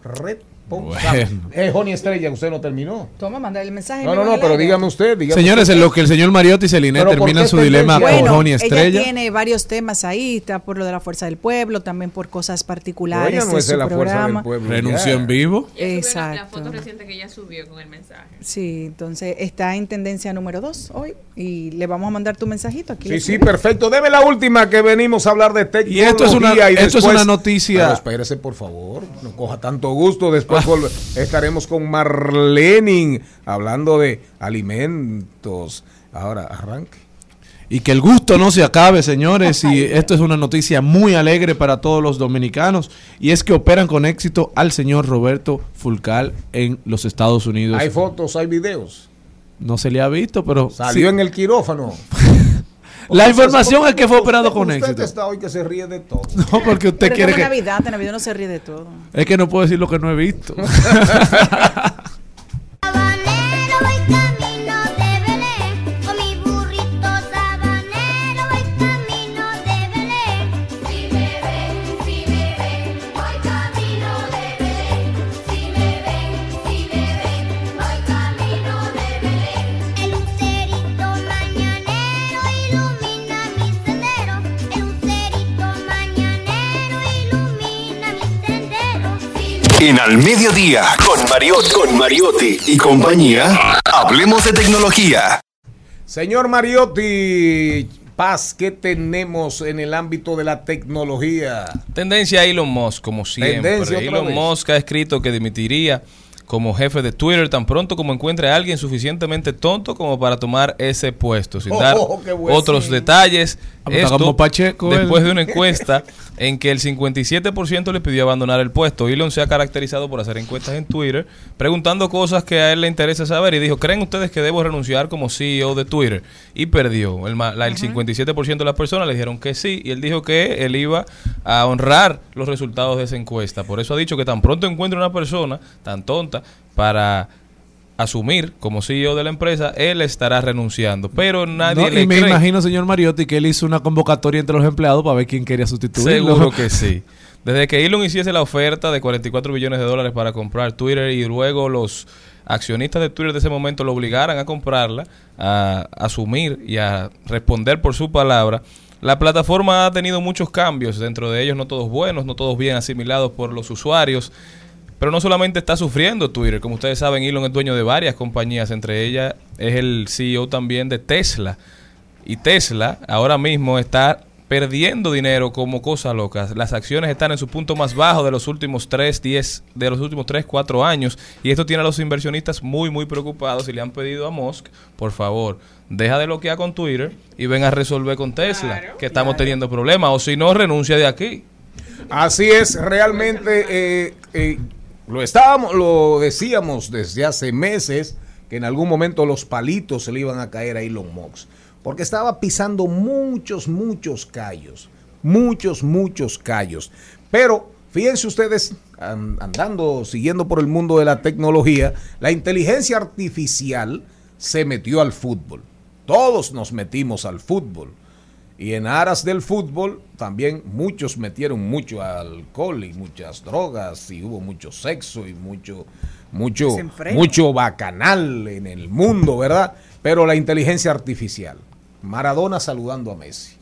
responsable. Bueno. Eh, Joni Estrella, usted no terminó. Toma, mandar el mensaje. No, no, no, pero dígame usted, dígame Señores, usted. en lo que el señor Mariotti y Celine Pero ¿por terminan su dilema tendencia? con Bueno, Joni ella Estrella. tiene varios temas ahí, está por lo de la fuerza del pueblo, también por cosas Pero particulares ella no es su de la fuerza del pueblo. Renunció ya. en vivo. La, la Exacto. foto reciente que ella subió con el mensaje. Sí, entonces está en tendencia número 2 hoy y le vamos a mandar tu mensajito aquí. Sí, sí, perfecto. Deme la última que venimos a hablar de tecnología. Y esto es una- y esto es una noticia- Pero espérese, por favor. No coja tanto gusto. Después *laughs* estaremos con Marlenin hablando de alimentos. Ahora, arranque. Y que el gusto no se acabe, señores. Y esto es una noticia muy alegre para todos los dominicanos. Y es que operan con éxito al señor Roberto Fulcal en los Estados Unidos. Hay fotos, hay videos. No se le ha visto, pero Salió sí. en el quirófano. *laughs* la información Usted- es que fue operado usted- con usted éxito. está hoy que se ríe de todo. No, porque usted Pero quiere en que... Navidad, en Navidad uno se ríe de todo. Es que no puedo decir lo que no he visto. *laughs* En Al Mediodía, con Mariotti, con Mariotti y compañía, hablemos de tecnología. Señor Mariotti, Paz, ¿qué tenemos en el ámbito de la tecnología? Tendencia a Elon Musk, como siempre. Tendencia Elon vez. Musk ha escrito que dimitiría como jefe de Twitter tan pronto como encuentre a alguien suficientemente tonto como para tomar ese puesto, sin Oh, dar oh, otros Sí. detalles. Como Pacheco, después de una *laughs* encuesta en que el 57% le pidió abandonar el puesto. Elon se ha caracterizado por hacer encuestas en Twitter, preguntando cosas que a él le interesa saber y dijo, ¿creen ustedes que debo renunciar como CEO de Twitter? Y perdió. El, ma- la- el 57% de las personas le dijeron que sí y él dijo que él iba a honrar los resultados de esa encuesta. Por eso ha dicho que tan pronto encuentre una persona tan tonta para asumir como CEO de la empresa, él estará renunciando. Pero nadie No, le y me cree. imagino, señor Mariotti, que él hizo una convocatoria entre los empleados para ver quién quería sustituirlo. Seguro que sí. *laughs* Desde que Elon hiciese la oferta de 44 billones de dólares para comprar Twitter y luego los accionistas de Twitter de ese momento lo obligaran a comprarla, a asumir y a responder por su palabra, la plataforma ha tenido muchos cambios, dentro de ellos no todos buenos, no todos bien asimilados por los usuarios. Pero no solamente está sufriendo Twitter, como ustedes saben, Elon es dueño de varias compañías, entre ellas es el CEO también de Tesla. Y Tesla ahora mismo está perdiendo dinero como cosa loca. Las acciones están en su punto más bajo de los últimos 3, 10, de los últimos 3, 4 años. Y esto tiene a los inversionistas muy, muy preocupados y le han pedido a Musk, por favor, deja de bloquear con Twitter y ven a resolver con Tesla, que estamos teniendo problemas. O si no, renuncia de aquí. Así es, realmente eh, eh, lo estábamos, lo decíamos desde hace meses que en algún momento los palitos se le iban a caer a Elon Musk, porque estaba pisando muchos, muchos callos, muchos, muchos callos. Pero fíjense ustedes, an- andando, siguiendo por el mundo de la tecnología, la inteligencia artificial se metió al fútbol. Todos nos metimos al fútbol. Y en aras del fútbol también muchos metieron mucho alcohol y muchas drogas y hubo mucho sexo y mucho mucho mucho bacanal en el mundo, ¿verdad? Pero la inteligencia artificial. Maradona saludando a Messi.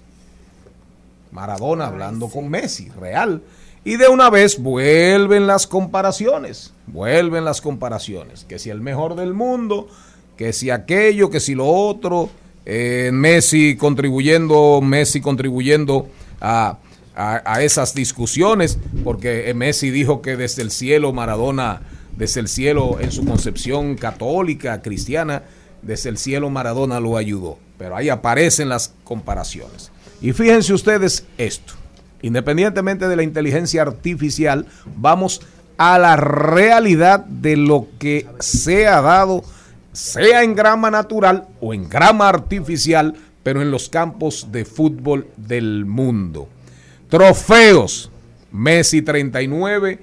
Maradona hablando con Messi, real. Y de una vez vuelven las comparaciones, vuelven las comparaciones, que si el mejor del mundo, que si aquello, que si lo otro, eh, Messi contribuyendo, Messi contribuyendo a, a- a esas discusiones, porque eh, Messi dijo que desde el cielo Maradona, desde el cielo en su concepción católica, cristiana, desde el cielo Maradona lo ayudó. Pero ahí aparecen las comparaciones. Y fíjense ustedes esto, independientemente de la inteligencia artificial, vamos a la realidad de lo que se ha dado, sea en grama natural o en grama artificial, pero en los campos de fútbol del mundo. Trofeos, Messi 39,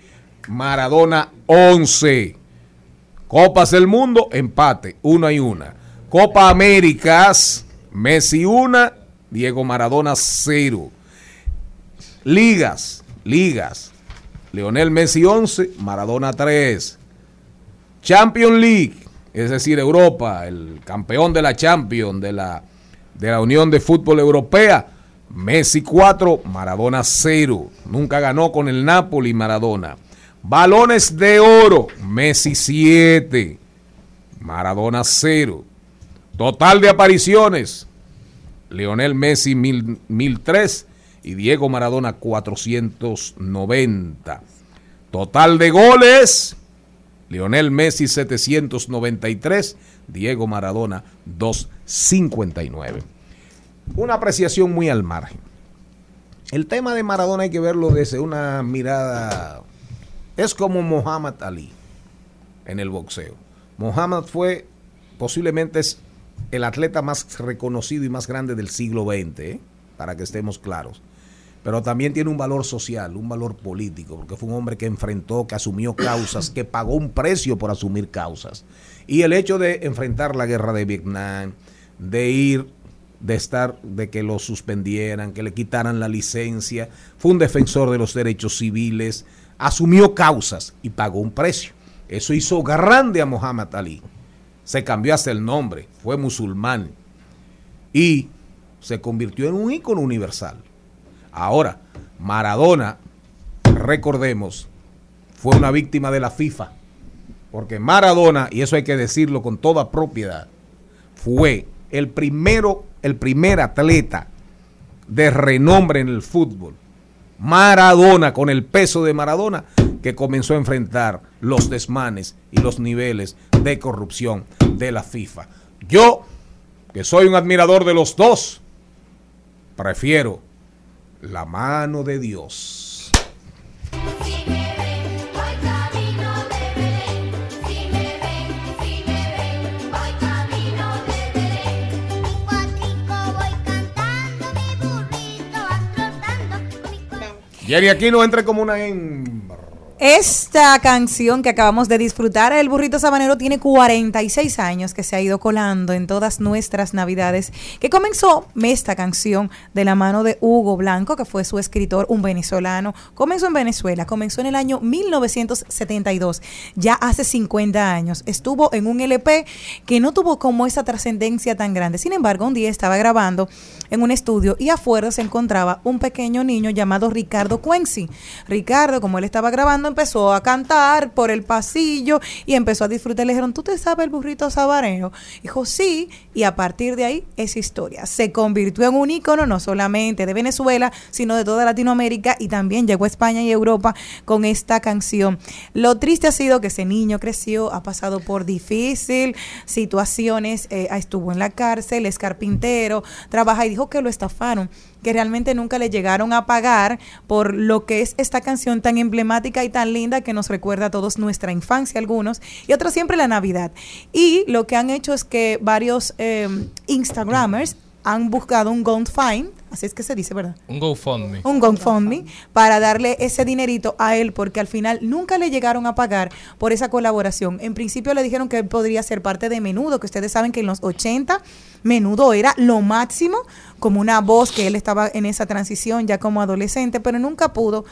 Maradona 11. Copas del Mundo, empate, una y una. Copa Américas, Messi una, Diego Maradona cero. Ligas, ligas. Leonel Messi 11, Maradona 3. Champions League, es decir, Europa, el campeón de la Champions, de la, de la Unión de Fútbol Europea, Messi 4, Maradona 0. Nunca ganó con el Napoli Maradona. Balones de oro, Messi 7, Maradona 0. Total de apariciones, Leonel Messi 1000 1003 y Diego Maradona 490. Total de goles, Lionel Messi 793, Diego Maradona 259. Una apreciación muy al margen. El tema de Maradona hay que verlo desde una mirada... Es como Muhammad Ali en el boxeo. Muhammad fue posiblemente es el atleta más reconocido y más grande del siglo XX, ¿eh? para que estemos claros. Pero también tiene un valor social, un valor político, porque fue un hombre que enfrentó, que asumió causas, que pagó un precio por asumir causas. Y el hecho de enfrentar la guerra de Vietnam, de ir, de estar, de que lo suspendieran, que le quitaran la licencia, fue un defensor de los derechos civiles, asumió causas y pagó un precio. Eso hizo grande a Muhammad Ali. Se cambió hasta el nombre, fue musulmán y se convirtió en un ícono universal. Ahora, Maradona, recordemos, fue una víctima de la FIFA, porque Maradona, y eso hay que decirlo con toda propiedad, fue el primero, el primer atleta de renombre en el fútbol. Maradona, con el peso de Maradona, que comenzó a enfrentar los desmanes y los niveles de corrupción de la FIFA. Yo, que soy un admirador de los dos, prefiero la mano de Dios. Jerry Aquino entre como una hembra. Esta canción que acabamos de disfrutar, El Burrito Sabanero, tiene 46 años que se ha ido colando en todas nuestras navidades, que comenzó esta canción de la mano de Hugo Blanco, que fue su escritor, un venezolano. Comenzó en Venezuela, comenzó en el año 1972, ya hace 50 años. Estuvo en un LP que no tuvo como esa trascendencia tan grande. Sin embargo, un día estaba grabando en un estudio y afuera se encontraba un pequeño niño llamado Ricardo Cuenci. Ricardo, como él estaba grabando, empezó a cantar por el pasillo y empezó a disfrutar. Le dijeron, ¿tú te sabes el burrito sabanero? Dijo, sí. Y a partir de ahí, esa historia se convirtió en un ícono no solamente de Venezuela, sino de toda Latinoamérica y también llegó a España y Europa con esta canción. Lo triste ha sido que ese niño creció, ha pasado por difícil situaciones, eh, estuvo en la cárcel, es carpintero, trabaja y dijo que lo estafaron que realmente nunca le llegaron a pagar por lo que es esta canción tan emblemática y tan linda que nos recuerda a todos nuestra infancia, algunos, y otros siempre la Navidad. Y lo que han hecho es que varios eh, Instagramers han buscado un GoFundMe, así es que se dice, ¿verdad? Un GoFundMe. un GoFundMe para darle ese dinerito a él porque al final nunca le llegaron a pagar por esa colaboración. En principio le dijeron que él podría ser parte de Menudo, que ustedes saben que en los 80 Menudo era lo máximo, como una voz que él estaba en esa transición ya como adolescente, pero nunca pudo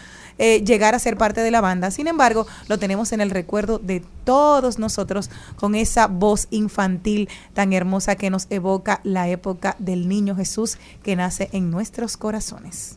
eh, llegar a ser parte de la banda. Sin embargo, lo tenemos en el recuerdo de todos nosotros con esa voz infantil tan hermosa que nos evoca la época del niño Jesús que nace en nuestros corazones.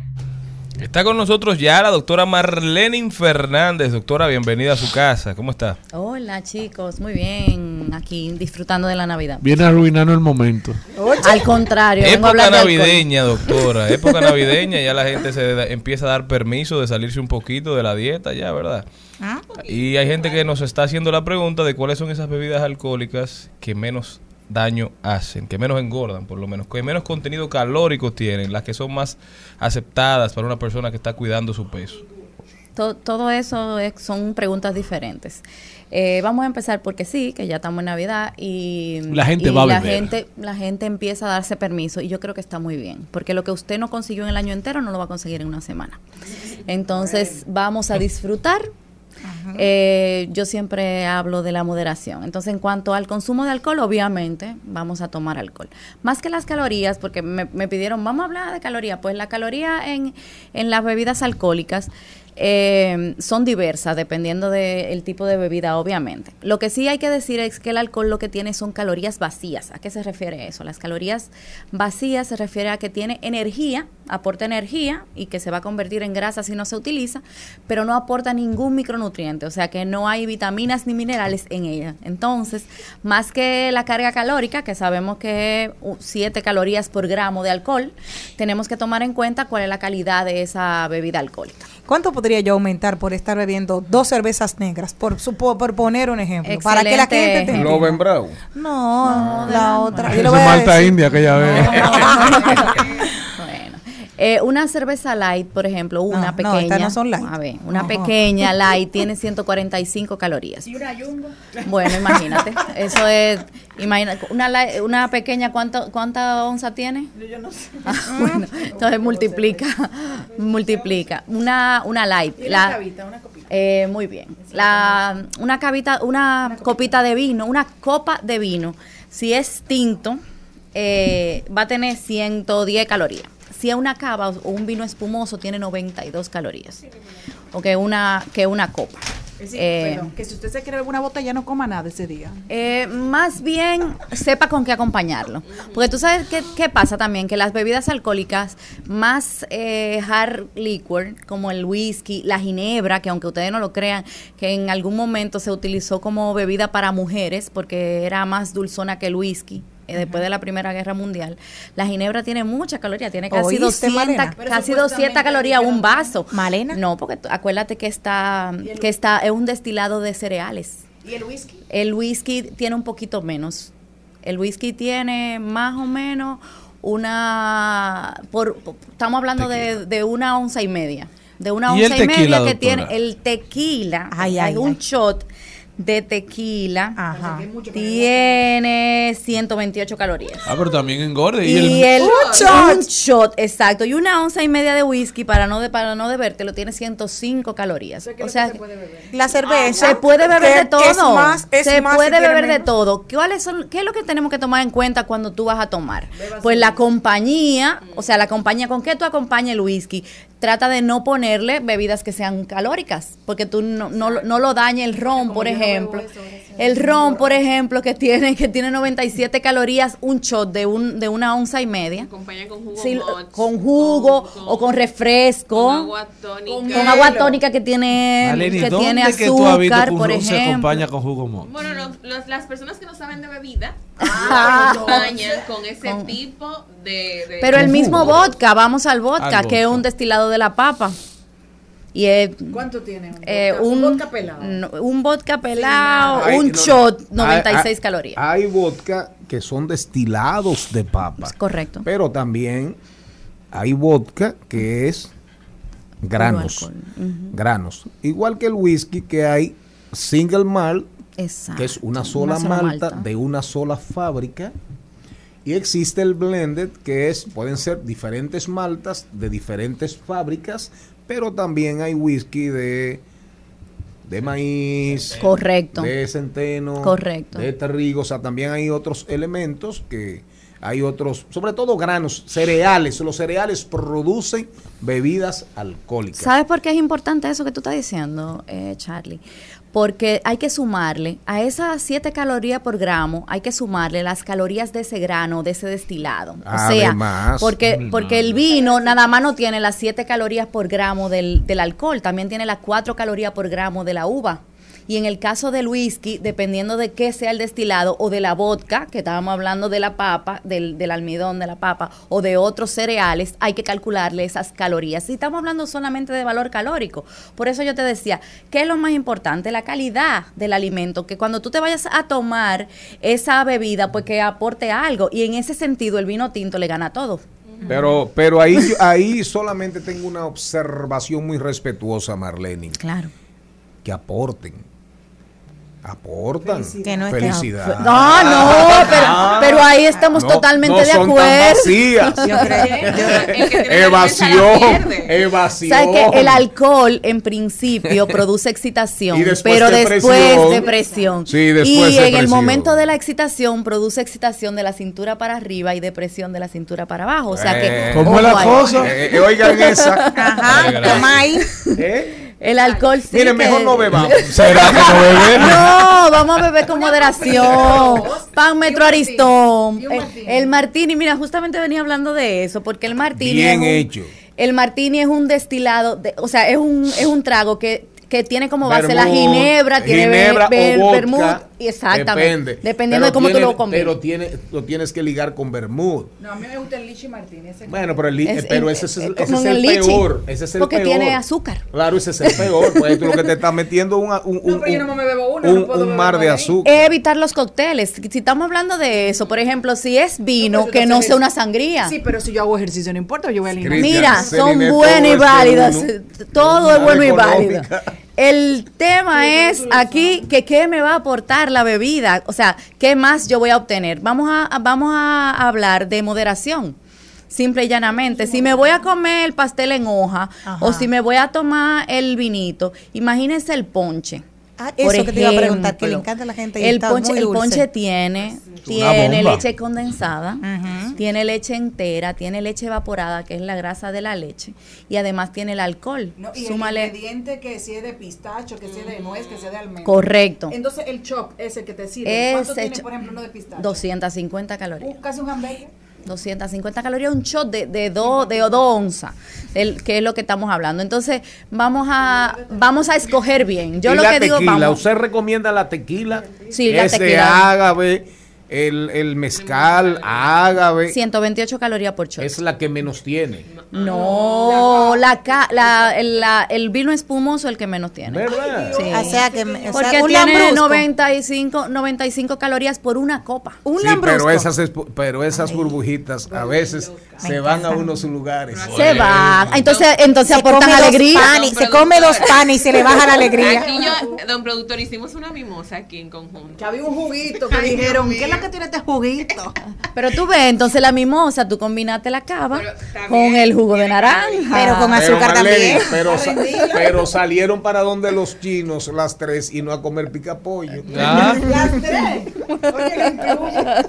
Está con nosotros ya la doctora Marlene Fernández. Doctora, bienvenida a su casa. ¿Cómo está? Hola chicos, muy bien, aquí disfrutando de la Navidad. Viene arruinando el momento. Al contrario, vengo a Época navideña, doctora. Época *laughs* navideña, ya la gente se da- empieza a dar permiso de salirse un poquito de la dieta, ya, ¿verdad? Y hay gente que nos está haciendo la pregunta de cuáles son esas bebidas alcohólicas que menos daño hacen, que menos engordan, por lo menos, que menos contenido calórico tienen, las que son más aceptadas para una persona que está cuidando su peso. To- todo eso es- son preguntas diferentes. Eh, vamos a empezar porque sí, que ya estamos en Navidad y La gente y va a la beber. gente, la gente empieza a darse permiso y yo creo que está muy bien, porque lo que usted no consiguió en el año entero no lo va a conseguir en una semana. Entonces vamos a disfrutar. Eh, yo siempre hablo de la moderación. Entonces, en cuanto al consumo de alcohol, obviamente vamos a tomar alcohol. Más que las calorías, porque me, me pidieron, vamos a hablar de calorías. Pues la caloría en, en las bebidas alcohólicas eh, son diversas dependiendo del tipo de bebida, obviamente. Lo que sí hay que decir es que el alcohol lo que tiene son calorías vacías. ¿A qué se refiere eso? Las calorías vacías se refiere a que tiene energía, aporta energía y que se va a convertir en grasa si no se utiliza, pero no aporta ningún micronutriente, o sea que no hay vitaminas ni minerales en ella. Entonces, más que la carga calórica, que sabemos que es 7 calorías por gramo de alcohol, tenemos que tomar en cuenta cuál es la calidad de esa bebida alcohólica. ¿Cuánto podría yo aumentar por estar bebiendo dos cervezas negras? Por, supo- por poner un ejemplo. Para que la gente te. Loven Brown. No, la otra. Yo voy a Malta decir- India que ya ve. Bueno, eh, una cerveza light, por ejemplo, una no, pequeña. estas no son light. A ver, una Ajá. pequeña *laughs* light tiene 145 calorías. ¿Y una jumbo? Bueno, imagínate. *laughs* Eso es, imagina, una, light- una pequeña, ¿cuánto, ¿cuánta onza tiene? Yo no sé. Ah, *laughs* bueno, entonces multiplica, multiplica. Una, una light. Y La- cabita, una copita. eh, muy bien. La, una cavita, una copita de vino, una copa de vino, si es tinto, eh, va a tener 110 calorías. Si una cava o un vino espumoso, tiene 92 calorías. O que una, que una copa. Eh, perdón, que si usted se quiere una botella, no coma nada ese día. eh, más bien sepa con qué acompañarlo. Porque tú sabes qué, qué pasa también, que las bebidas alcohólicas más eh, hard liquor, como el whisky, la ginebra, que aunque ustedes no lo crean, que en algún momento se utilizó como bebida para mujeres, porque era más dulzona que el whisky. Eh, Después de la Primera Guerra Mundial, la ginebra tiene mucha caloría, tiene casi ¿Oíste, 200, Malena? Pero casi supuestamente 200 calorías un vaso. Malena. No, porque acuérdate que está, que está, es un destilado de cereales. ¿Y el whisky? El whisky tiene un poquito menos. El whisky tiene más o menos una... Por, por- estamos hablando de, de una onza y media. De una ¿Y el onza y media que tiene el tequila. Ay, hay ay, un ay. shot de tequila. Ajá. Tiene 128 calorías. Ah, pero también engorde. Y, Y, el, el, Un shot. un shot, exacto. Y una onza y media de whisky para no de para no lo tiene 105 calorías. O sea, La cerveza. se puede beber de todo. Es más, es se más, puede si beber de todo. ¿Cuáles son, ¿Qué es lo que tenemos que tomar en cuenta cuando tú vas a tomar? Pues la compañía, o sea, la compañía, ¿con qué tú acompañas el whisky? Trata de no ponerle bebidas que sean calóricas, porque tú no, no, lo- no lo daña el ron, por ejemplo. El ron, por ejemplo, que tiene, que tiene 97 calorías, un shot de, un, de una onza y media. Acompaña con jugo Sí, con jugo con- o con refresco. con agua tónica. Con agua tónica que tiene, Maleni, que ¿dónde tiene que tú has visto que azúcar, un por ron se ejemplo. acompaña con jugo? Bueno, los- los- las personas que no saben de bebida Ah. acompañan con ese Con- tipo de, de- Pero el mismo jugo. vodka, vamos al vodka, Al que es un destilado de la papa. Y es, ¿Cuánto tiene? Un, eh, vodka? un, Un vodka pelado. no, un vodka pelado, un shot, hay- 96 hay- calorías. Hay vodka que son destilados de papa. Correcto. Pero también hay vodka que es granos. Granos. Igual que el whisky que hay single malt, Exacto. que es una sola, Una sola malta, malta. de una sola fábrica. Y existe el blended, que es, pueden ser diferentes maltas de diferentes fábricas, pero también hay whisky de, de maíz, Correcto. de centeno, Correcto. de trigo, o sea, también hay otros elementos que hay otros, sobre todo granos, cereales, los cereales producen bebidas alcohólicas. ¿Sabes por qué es importante eso que tú estás diciendo, eh, Charlie? Porque hay que sumarle a esas 7 calorías por gramo, hay que sumarle las calorías de ese grano, de ese destilado. O sea, Además. porque, porque el vino nada más no tiene las 7 calorías por gramo del, del alcohol, también tiene las 4 calorías por gramo de la uva. Y en el caso del whisky, dependiendo de qué sea el destilado o de la vodka, que estábamos hablando de la papa, del, del almidón de la papa o de otros cereales, hay que calcularle esas calorías. Y estamos hablando solamente de valor calórico. Por eso yo te decía, ¿qué es lo más importante? La calidad del alimento, que cuando tú te vayas a tomar esa bebida, pues que aporte algo. Y en ese sentido, el vino tinto le gana todo. Pero, pero ahí, ahí solamente tengo una observación muy respetuosa, Marlene. Claro. Que aporten. Aportan. Que no esté- Felicidad. No, no, pero- pero ahí estamos totalmente de son tan acuerdo. vacías. Yo creo- yo- Evasión. Evasión. ¿Sabes que el alcohol en principio produce excitación, *laughs* Y después pero depresión. después depresión? Sí, después y en el momento de la excitación produce excitación de la cintura para arriba y depresión de la cintura para abajo. O sea que Eh, ¿Cómo es la cosa? Eh, eh, oigan esa. Ajá, toma ahí. ¿Eh? El alcohol sí Miren, que- mejor no bebamos. *laughs* ¿Será que no bebemos? No, vamos a beber con moderación. Pan Metro Aristón. El, el martini, mira, justamente venía hablando de eso, porque el martini Bien es un- hecho. El martini es un destilado, de- o sea, es un, es un trago que, que tiene como base la ginebra, tiene ver- ginebra o ver- vodka, vermut, y exactamente. Depende. Dependiendo Pero de cómo tú lo combines. Pero tiene, lo tienes que ligar con vermut. No, a mí me gusta el Lichi Martínez. ese Bueno, pero, el, li- Es- pero ese, es, eh, ese es el el lichi, peor. Ese es el porque peor. tiene azúcar. Claro, ese es el peor. Pues tú lo que te estás metiendo es un, un, un, pero yo no me bebo un- no puedo un mar de azúcar. Evitar los cócteles. Si estamos hablando de eso, por ejemplo, si es vino, que no sea una sangría. Sí, pero si yo hago ejercicio, no importa, yo voy al gimnasio. Mira, son buenas y uno. Todo es Una bueno y válido. El tema es aquí que qué me va a aportar la bebida, o sea, qué más yo voy a obtener. Vamos a, vamos a hablar de moderación. Simple y llanamente, si me voy a comer el pastel en hoja o si me voy a tomar el vinito, imagínense el ponche. Ah, Por eso que te iba a preguntar, que le ejemplo. encanta a la gente y El está ponche, muy el dulce. ponche tiene, tiene leche condensada, tiene leche entera, tiene leche evaporada, que es la grasa de la leche, y además tiene el alcohol. No, y Súmale. el ingrediente que si es de pistacho, que si es de nuez, que si es de almendra. Correcto. Entonces el chop ese que te sirve, ¿cuánto Ese tiene, por ejemplo, uno de pistacho? 250 calorías. Uh, casi un hamburger. 250 calorías, un shot de, de dos de dos onzas, del- que es lo que estamos hablando. Entonces, vamos a vamos a escoger bien. Yo y lo la que digo, tequila, vamos. ¿usted recomienda la tequila? Sí, la tequila. ágave, el, el mezcal, ágave. 128 calorías por shot. Es la que menos tiene. No, la, ca- la, el, la- el vino espumoso el que menos tiene. ¿Verdad? Sí. O sea que o sea, Porque un tiene lambrusco. 95, 95 calorías por una copa. Un Sí, pero esas, pero esas burbujitas a veces se van a unos lugares. Se van. Entonces, entonces Se aportan alegría. panes, se come dos panes y se le baja la alegría. Aquí yo, don productor, hicimos una mimosa aquí en conjunto. Que había un juguito que dijeron, ¿qué es lo que tiene este juguito? *laughs* Pero tú ves, entonces la mimosa, tú combinaste la cava con el jugo de naranja. Pero con Pero, azúcar Marlene, también. Pero, sa- pero salieron para donde los chinos las tres y no a comer picapollo. Ah. Las tres. Oye.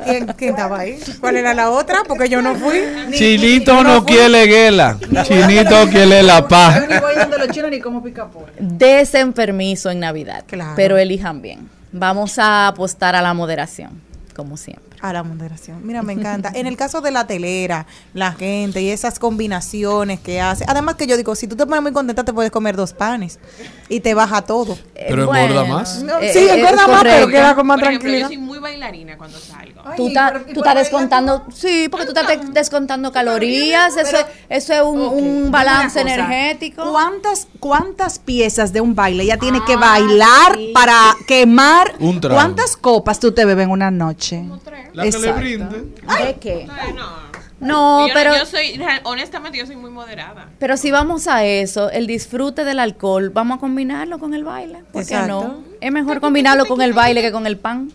¿Quién, quién estaba ahí? ¿Cuál era la otra? Porque yo no fui. Chinito no quiere guela. Chinito quiere la Yo paz. ni voy donde los chinos ni como pica pollo. Desen permiso en Navidad, Claro. pero elijan bien. Vamos a apostar a la moderación, como siempre. A la moderación. Mira, me encanta. En el caso de la telera, la gente y esas combinaciones que hace. Además que yo digo, si tú te pones muy contenta, te puedes comer dos panes y te baja todo. Pero engorda más. No, Eh, sí, eh, engorda es más, pero queda con más Por ejemplo, yo tranquilidad. soy muy bailarina cuando salgo. Tú estás tú estás descontando, sí, porque tú estás de- descontando calorías, eso, eso es un, un balance energético. ¿Cuántas, ¿Cuántas piezas de un baile ella tiene que bailar para quemar? Un. ¿Cuántas copas tú te bebes en una noche? La que le Exacto. brinde. ¿De qué? Ay, no. No, Yo- pero yo soy, honestamente, yo soy muy moderada. pero si vamos a eso, el disfrute del alcohol, vamos a combinarlo con el baile, ¿por qué no? Es mejor combinarlo con el baile que con el pan.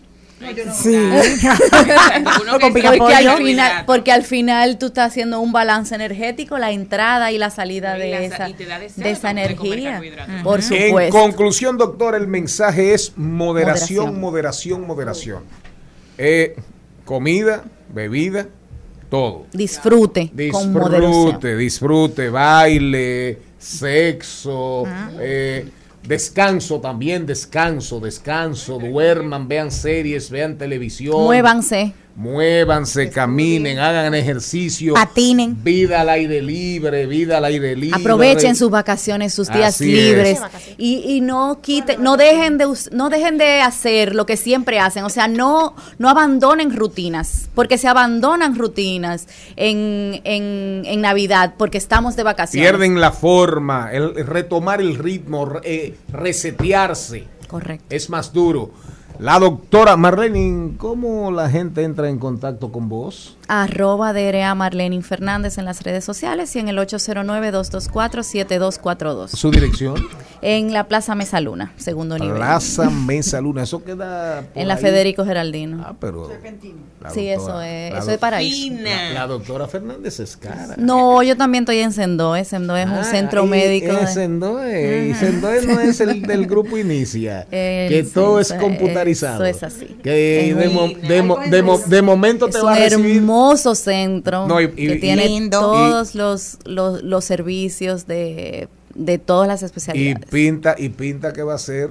Sí. *laughs* Que Con pica sabe Porque al, final, porque al final tú estás haciendo un balance energético, la entrada y la salida Y de la- esa, de energía. Por En supuesto. conclusión, doctor, el mensaje es moderación, Moderación. moderación, moderación. Eh, comida, bebida, todo. Disfrute, con. Disfrute, disfrute, baile, sexo, eh, descanso también, descanso, descanso, duerman, vean series, vean televisión. Muévanse. Muévanse, caminen, hagan ejercicio. Patinen. Vida al aire libre, vida al aire libre. Aprovechen sus vacaciones, sus días Así libres es. y, y no quiten, no dejen de no dejen de hacer lo que siempre hacen, o sea, no no abandonen rutinas, porque se abandonan rutinas en, en, en Navidad porque estamos de vacaciones. Pierden la forma, el, retomar el ritmo, eh, resetearse. Correcto. Es más duro. La doctora Marlene, ¿cómo la gente entra en contacto con vos? Arroba DRA Marlene Fernández en las redes sociales y en el 809-224-7242. Su dirección. En la Plaza Mesa Luna, segundo nivel. Plaza Mesa Luna. Eso queda. En la ahí. Federico Geraldino. Ah, pero. la Sí, eso es, eso es paraíso. La, la doctora Fernández es cara. No, yo también estoy en Sendoe. Sendoe es un Ah, centro ahí médico. es de- Sendoe, y Ajá. Sendoe no es el del grupo Inicia, *laughs* El que todo es centro, eso es así. Que Es de, un- mo- de mo- de mo- de momento es te un va a recibir. hermoso centro No, y- y- que y- tiene lindo. todos los, los, los servicios de, de todas las Y especialidades. pinta, y pinta que va a ser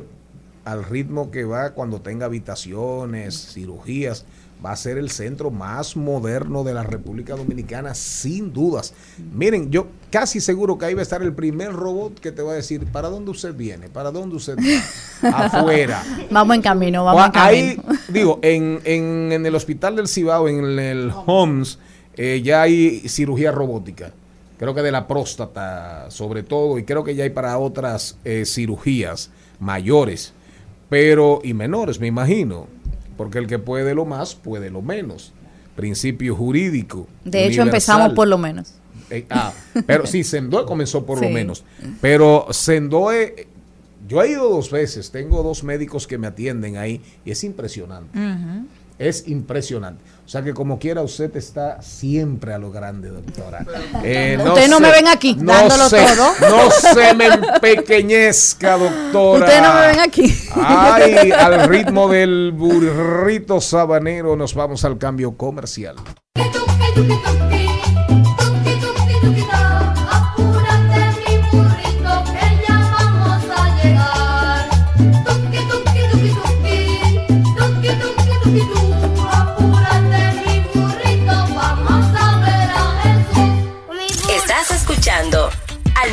al ritmo que va cuando tenga habitaciones, cirugías. Va a ser el centro más moderno de la República Dominicana, sin dudas. Miren, yo casi seguro que ahí va a estar el primer robot que te va a decir, ¿para dónde usted viene? ¿Para dónde usted va? *laughs* Afuera. Vamos en camino, vamos en Ahí, camino. *laughs* digo, en, en, en el hospital del Cibao, en el HOMS, eh, ya hay cirugía robótica. Creo que de la próstata, sobre todo, y creo que ya hay para otras eh, cirugías mayores, pero y menores, me imagino, porque el que puede lo más, puede lo menos. Principio jurídico. De hecho, universal. empezamos por lo menos. Eh, ah, pero sí, *laughs* Sendoe comenzó por lo menos. Pero Sendoe, yo he ido dos veces, tengo dos médicos que me atienden ahí y es impresionante. Es impresionante. O sea que como quiera usted está siempre a lo grande, doctora. Eh, Ustedes no me ven aquí, dándolo se- todo. No se me empequeñezca, doctora. Ustedes no me ven aquí. Ay, al ritmo del burrito sabanero nos vamos al cambio comercial.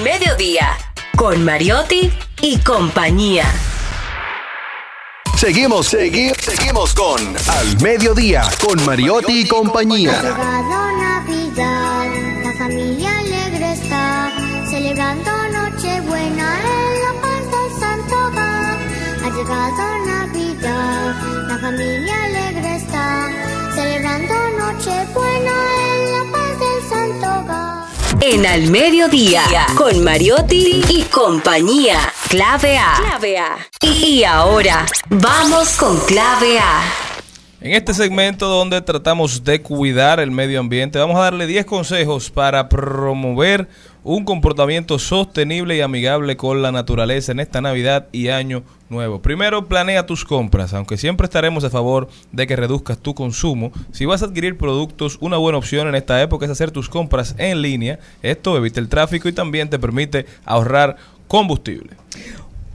Mediodía con Mariotti y compañía. Seguimos, segui- seguimos con Al Mediodía con Mariotti y compañía. En Al Mediodía con Mariotti y compañía. Clave A. Clave A. Y ahora vamos con Clave A. En este segmento donde tratamos de cuidar el medio ambiente, vamos a darle 10 consejos para promover un comportamiento sostenible y amigable con la naturaleza en esta Navidad y Año Nuevo. Primero, planea tus compras, aunque siempre estaremos a favor de que reduzcas tu consumo. Si vas a adquirir productos, una buena opción en esta época es hacer tus compras en línea. Esto evita el tráfico y también te permite ahorrar combustible.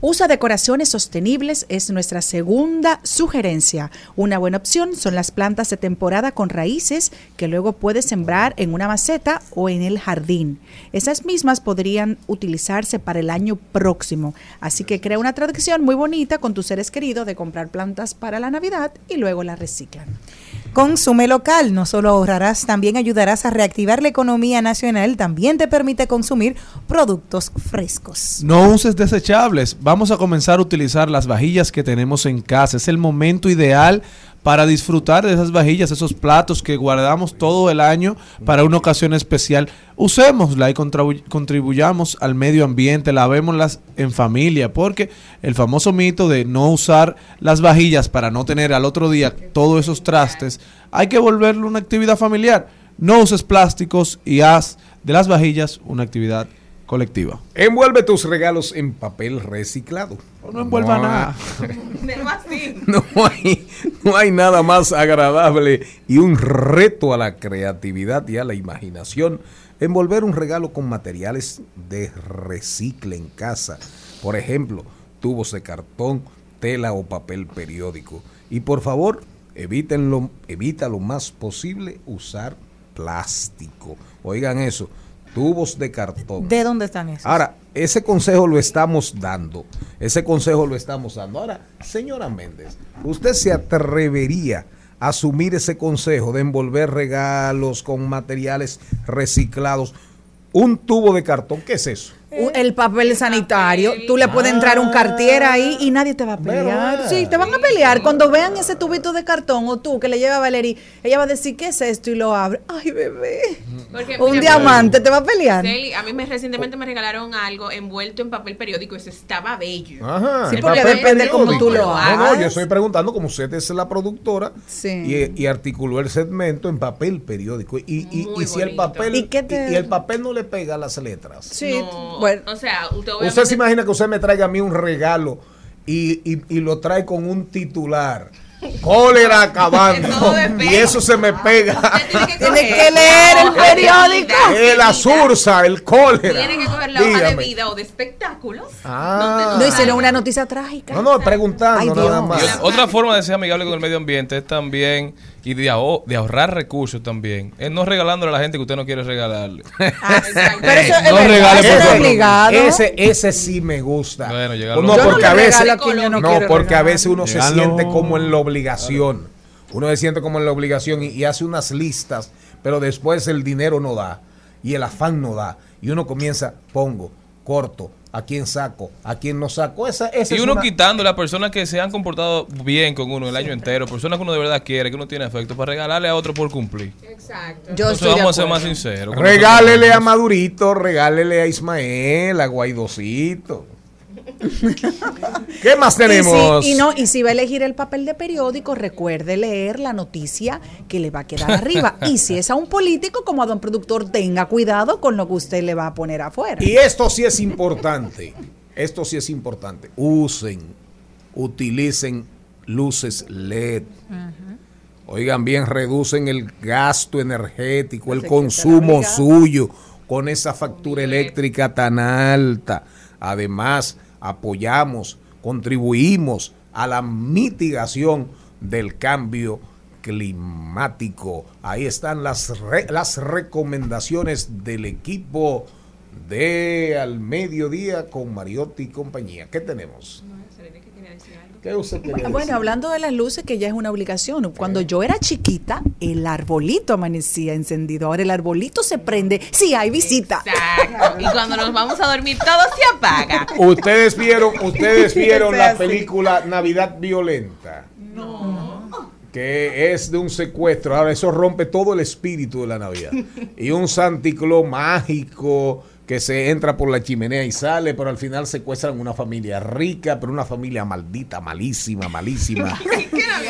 Usa decoraciones sostenibles es nuestra segunda sugerencia. Una buena opción son las plantas de temporada con raíces que luego puedes sembrar en una maceta o en el jardín. Esas mismas podrían utilizarse para el año próximo. Así que crea una tradición muy bonita con tus seres queridos de comprar plantas para la Navidad y luego las reciclan. Consume local, no solo ahorrarás, también ayudarás a reactivar la economía nacional, también te permite consumir productos frescos. No uses desechables. Vamos a comenzar a utilizar las vajillas que tenemos en casa. Es el momento ideal para disfrutar de esas vajillas, esos platos que guardamos todo el año para una ocasión especial. Usémosla y contribu- contribuyamos al medio ambiente, lavémoslas en familia, porque el famoso mito de no usar las vajillas para no tener al otro día todos esos trastes, hay que volverlo una actividad familiar. No uses plásticos y haz de las vajillas una actividad colectiva. Envuelve tus regalos en papel reciclado. No envuelva nada. *laughs* No hay, no hay nada más agradable y un reto a la creatividad y a la imaginación envolver un regalo con materiales de recicle en casa. Por ejemplo, tubos de cartón, tela o papel periódico. Y por favor, evítenlo, evita lo más posible usar plástico. Oigan eso, tubos de cartón. ¿De dónde están esos? Ahora, ese consejo lo estamos dando. Ese consejo lo estamos dando. Ahora, señora Méndez, ¿usted se atrevería a asumir ese consejo de envolver regalos con materiales reciclados? Un tubo de cartón, ¿qué es eso? El papel sanitario, tú le puedes entrar un cartier ahí y nadie te va a pelear. Sí, te van a pelear. Cuando vean ese tubito de cartón o tú que le lleva a Valerie, ella va a decir, ¿qué es esto? Y lo abre. Ay, bebé. Porque, Un mira, diamante, ¿te va a pelear? A mí me, recientemente me regalaron algo envuelto en papel periódico. Eso estaba bello. Ajá, Sí, porque papel depende cómo tú lo No, hagas. no, yo estoy preguntando como usted es la productora Sí. y, y articuló el segmento en papel periódico. Y, y- y si el papel ¿Y qué te- y el papel no le pega a las letras. Sí, No, bueno. O sea, usted se imagina que usted me traiga a mí un regalo y, y- y lo trae con un titular. Cólera *laughs* acabando. Y eso se me pega. Tienes que leer el periódico. El azurza, el cólera. Tiene que coger la hoja de vida o de espectáculos. Ah. No hicieron una noticia trágica. No, no, preguntando Ay, nada más. Otra forma de ser amigable con el medio ambiente es también, y de, aho- de ahorrar recursos también, es no regalándole a la gente que usted no quiere regalarle. Pero eso *laughs* es No regale eso por no es favor. obligado. Ese, ese sí me gusta. Bueno, llega no, lo- Yo no porque le a veces, a no no, porque a veces uno se siente como en la obligación. Uno se siente como en la obligación y, y hace unas listas, pero después el dinero no da y el afán no da. Y uno comienza, pongo, corto, a quién saco, a quién no saco. Esa, esa Y es uno una- quitándole a personas que se han comportado bien con uno el año entero, personas que uno de verdad quiere, que uno tiene afecto, para regalarle a otro por cumplir. Exacto. Yo Entonces estoy de vamos a ser más sinceros. Regálele a Madurito, regálele a Ismael, a Guaidocito. *laughs* ¿Qué más tenemos? Y si, y no, y si va a elegir el papel de periódico, recuerde leer la noticia que le va a quedar arriba. *laughs* Y si es a un político, como a don productor, tenga cuidado con lo que usted le va a poner afuera. Y esto sí es importante. Esto sí es importante. Usen, utilicen luces LED. Oigan bien, reducen el gasto energético, el consumo suyo con esa factura eléctrica tan alta. Además, apoyamos, contribuimos a la mitigación del cambio climático. Ahí están las, re- las recomendaciones del equipo de Al Mediodía con Mariotti y compañía. ¿Qué tenemos? ¿Qué usted quería decir? Bueno, hablando de las luces, que ya es una obligación. Cuando yo era chiquita, el arbolito amanecía encendido. Ahora el arbolito se prende. Sí, hay visita. Exacto. Y cuando nos vamos a dormir, todo se apaga. Ustedes vieron, ustedes *laughs* vieron la película Navidad Violenta. Que es de un secuestro. Ahora, eso rompe todo el espíritu de la Navidad. *laughs* Y un santicló mágico que se entra por la chimenea y sale, pero al final secuestran una familia rica, pero una familia maldita, malísima, malísima.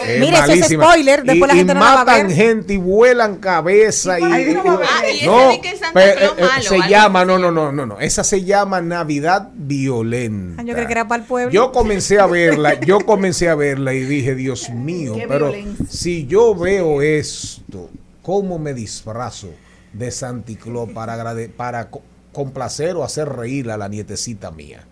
Eh, Mire, eso es malísima. spoiler, después y, la y gente no la va a matan ver. gente y vuelan cabeza y, y ese no, es eh, malo, se llama no no no no no esa se llama Navidad violenta Ah, Yo creo que era para el pueblo. yo comencé a *laughs* verla, yo comencé a verla y dije, Dios mío, Qué pero violencia. si yo veo esto, ¿cómo me disfrazo de Santicló para, agrade- para complacer o hacer reír a la nietecita mía?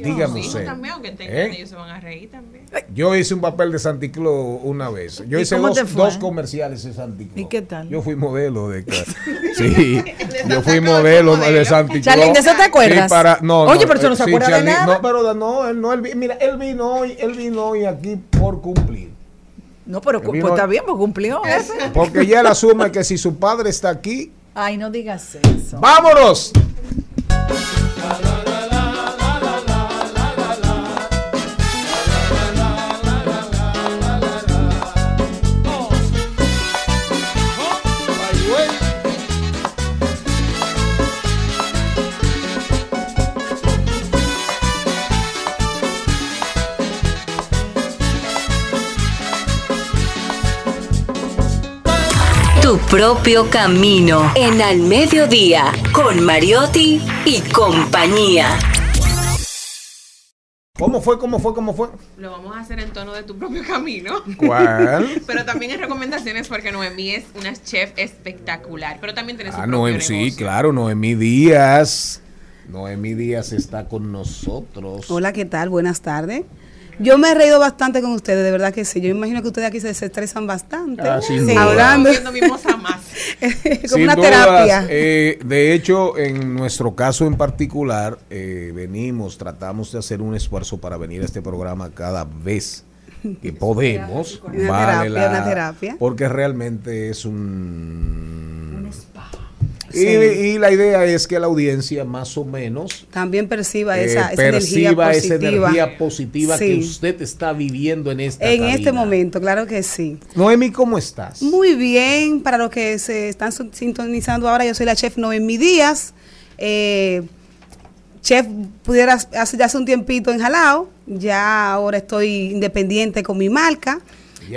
Dígame usted. también, aunque tengan, ¿Eh? ellos se van a reír también. Yo hice un papel de Santiclo una vez. Yo ¿Y hice dos, dos comerciales de Santiclo. ¿Y qué tal? Yo fui modelo de *laughs* Sí, yo fui modelo de Santiclo. Charlene, ¿de eso te acuerdas? Sí, para, no, Oye, pero tú no se sí, acuerda de nada. No, pero no, él no, él, mira, él vino hoy, él vino hoy aquí por cumplir. No, pero cu- Vino- pues está bien, pues cumplió. Porque ya él asume que si su padre está aquí, Ay, no digas eso. ¡vámonos! Tu propio camino en Al Mediodía con Mariotti y compañía. ¿Cómo fue, cómo fue, cómo fue? Lo vamos a hacer en tono de tu propio camino. ¿Cuál? *laughs* Pero también en recomendaciones porque Noemí es una chef espectacular. Pero también tiene su Ah, propio Noemí, sí, claro, Noemí Díaz. Noemí Díaz está con nosotros. Hola, ¿qué tal? Buenas tardes. Yo me he reído bastante con ustedes, de verdad que sí. Yo imagino que ustedes aquí se, estresan bastante. Ah, sin duda. Hablando. Más. *laughs* Como Sin una dudas, terapia. eh, de hecho, en nuestro caso en particular, eh, venimos, tratamos de hacer un esfuerzo para venir a este programa cada vez que *laughs* podemos. Una Vale terapia, una terapia. Porque realmente es un... Y, y la idea es que la audiencia más o menos También perciba eh, esa, energía positiva. esa energía positiva que usted está viviendo en esta En cabina. este momento, claro que sí. Noemi, ¿cómo estás? Muy bien, para los que se están sintonizando ahora, yo soy la chef Noemí Díaz. Eh, chef, pudiera hace ya hace un tiempito en Jalao, ya ahora estoy independiente con mi marca,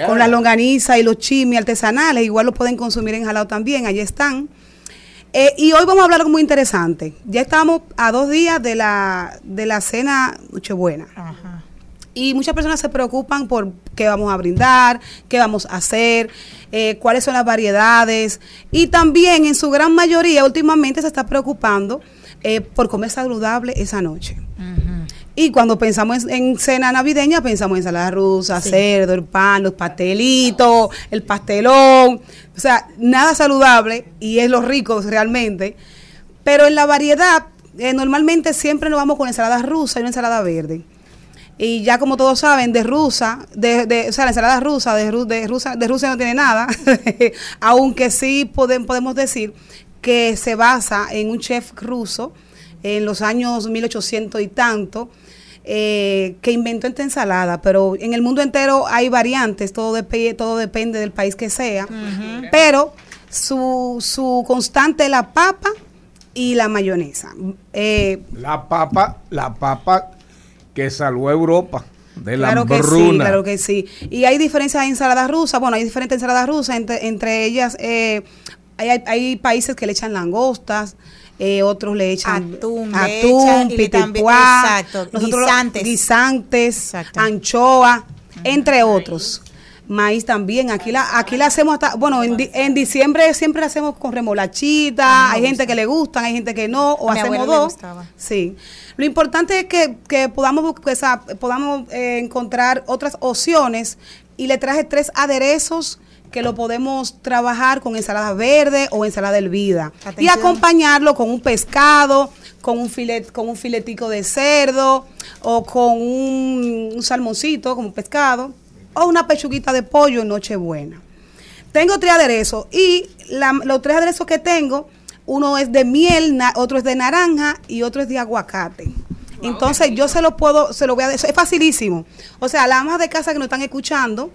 con la longaniza y los chimis artesanales, igual lo pueden consumir en Jalao también, allí están. Eh, y hoy vamos a hablar algo muy interesante. Ya estamos a dos días de la, de la cena Nochebuena. Y muchas personas se preocupan por qué vamos a brindar, qué vamos a hacer, eh, cuáles son las variedades. Y también, en su gran mayoría, últimamente se está preocupando eh, por comer saludable esa noche. Y cuando pensamos en, en cena navideña, pensamos en ensalada rusa, cerdo, el pan, los pastelitos, el pastelón. O sea, nada saludable y es lo rico realmente. Pero en la variedad, eh, normalmente siempre nos vamos con ensalada rusa y una ensalada verde. Y ya como todos saben, de rusa, de, de- o sea, la ensalada rusa, de, ru- de, rusa, de Rusia no tiene nada, *laughs* aunque sí podem- podemos decir que se basa en un chef ruso en los años 1800 y tanto, eh, que inventó esta ensalada, pero en el mundo entero hay variantes, todo, depe- todo depende del país que sea, pero su, su constante es la papa y la mayonesa. Eh, La papa, la papa que salvó a Europa de la Claro que sí, claro que sí. Y hay diferencias en ensaladas rusas. Bueno, hay diferentes ensaladas rusas. Entre, entre ellas, eh, hay- hay países que le echan langostas. Eh, otros le echan Atún, atún, le pitipuá, exacto, nosotros- guisantes. guisantes, anchoa, entre otros. Maíz también, aquí la, aquí la hacemos hasta, bueno, en, di- en diciembre siempre la hacemos con remolachita, hay gente que le gustan, hay gente que no, o hacemos dos. gustaba. Sí. Lo importante es que, que podamos, que esa- podamos eh, encontrar otras opciones y le traje tres aderezos que lo podemos trabajar con ensalada verde o ensalada hervida y acompañarlo con un pescado, con un filet, con un filetico de cerdo o con un, un salmoncito como pescado o una pechuguita de pollo en Nochebuena. Tengo tres aderezos y la- los tres aderezos que tengo, uno es de miel, na- otro es de naranja y otro es de aguacate. Entonces yo se lo puedo, se lo voy a es facilísimo. O sea, las amas de casa que nos están escuchando,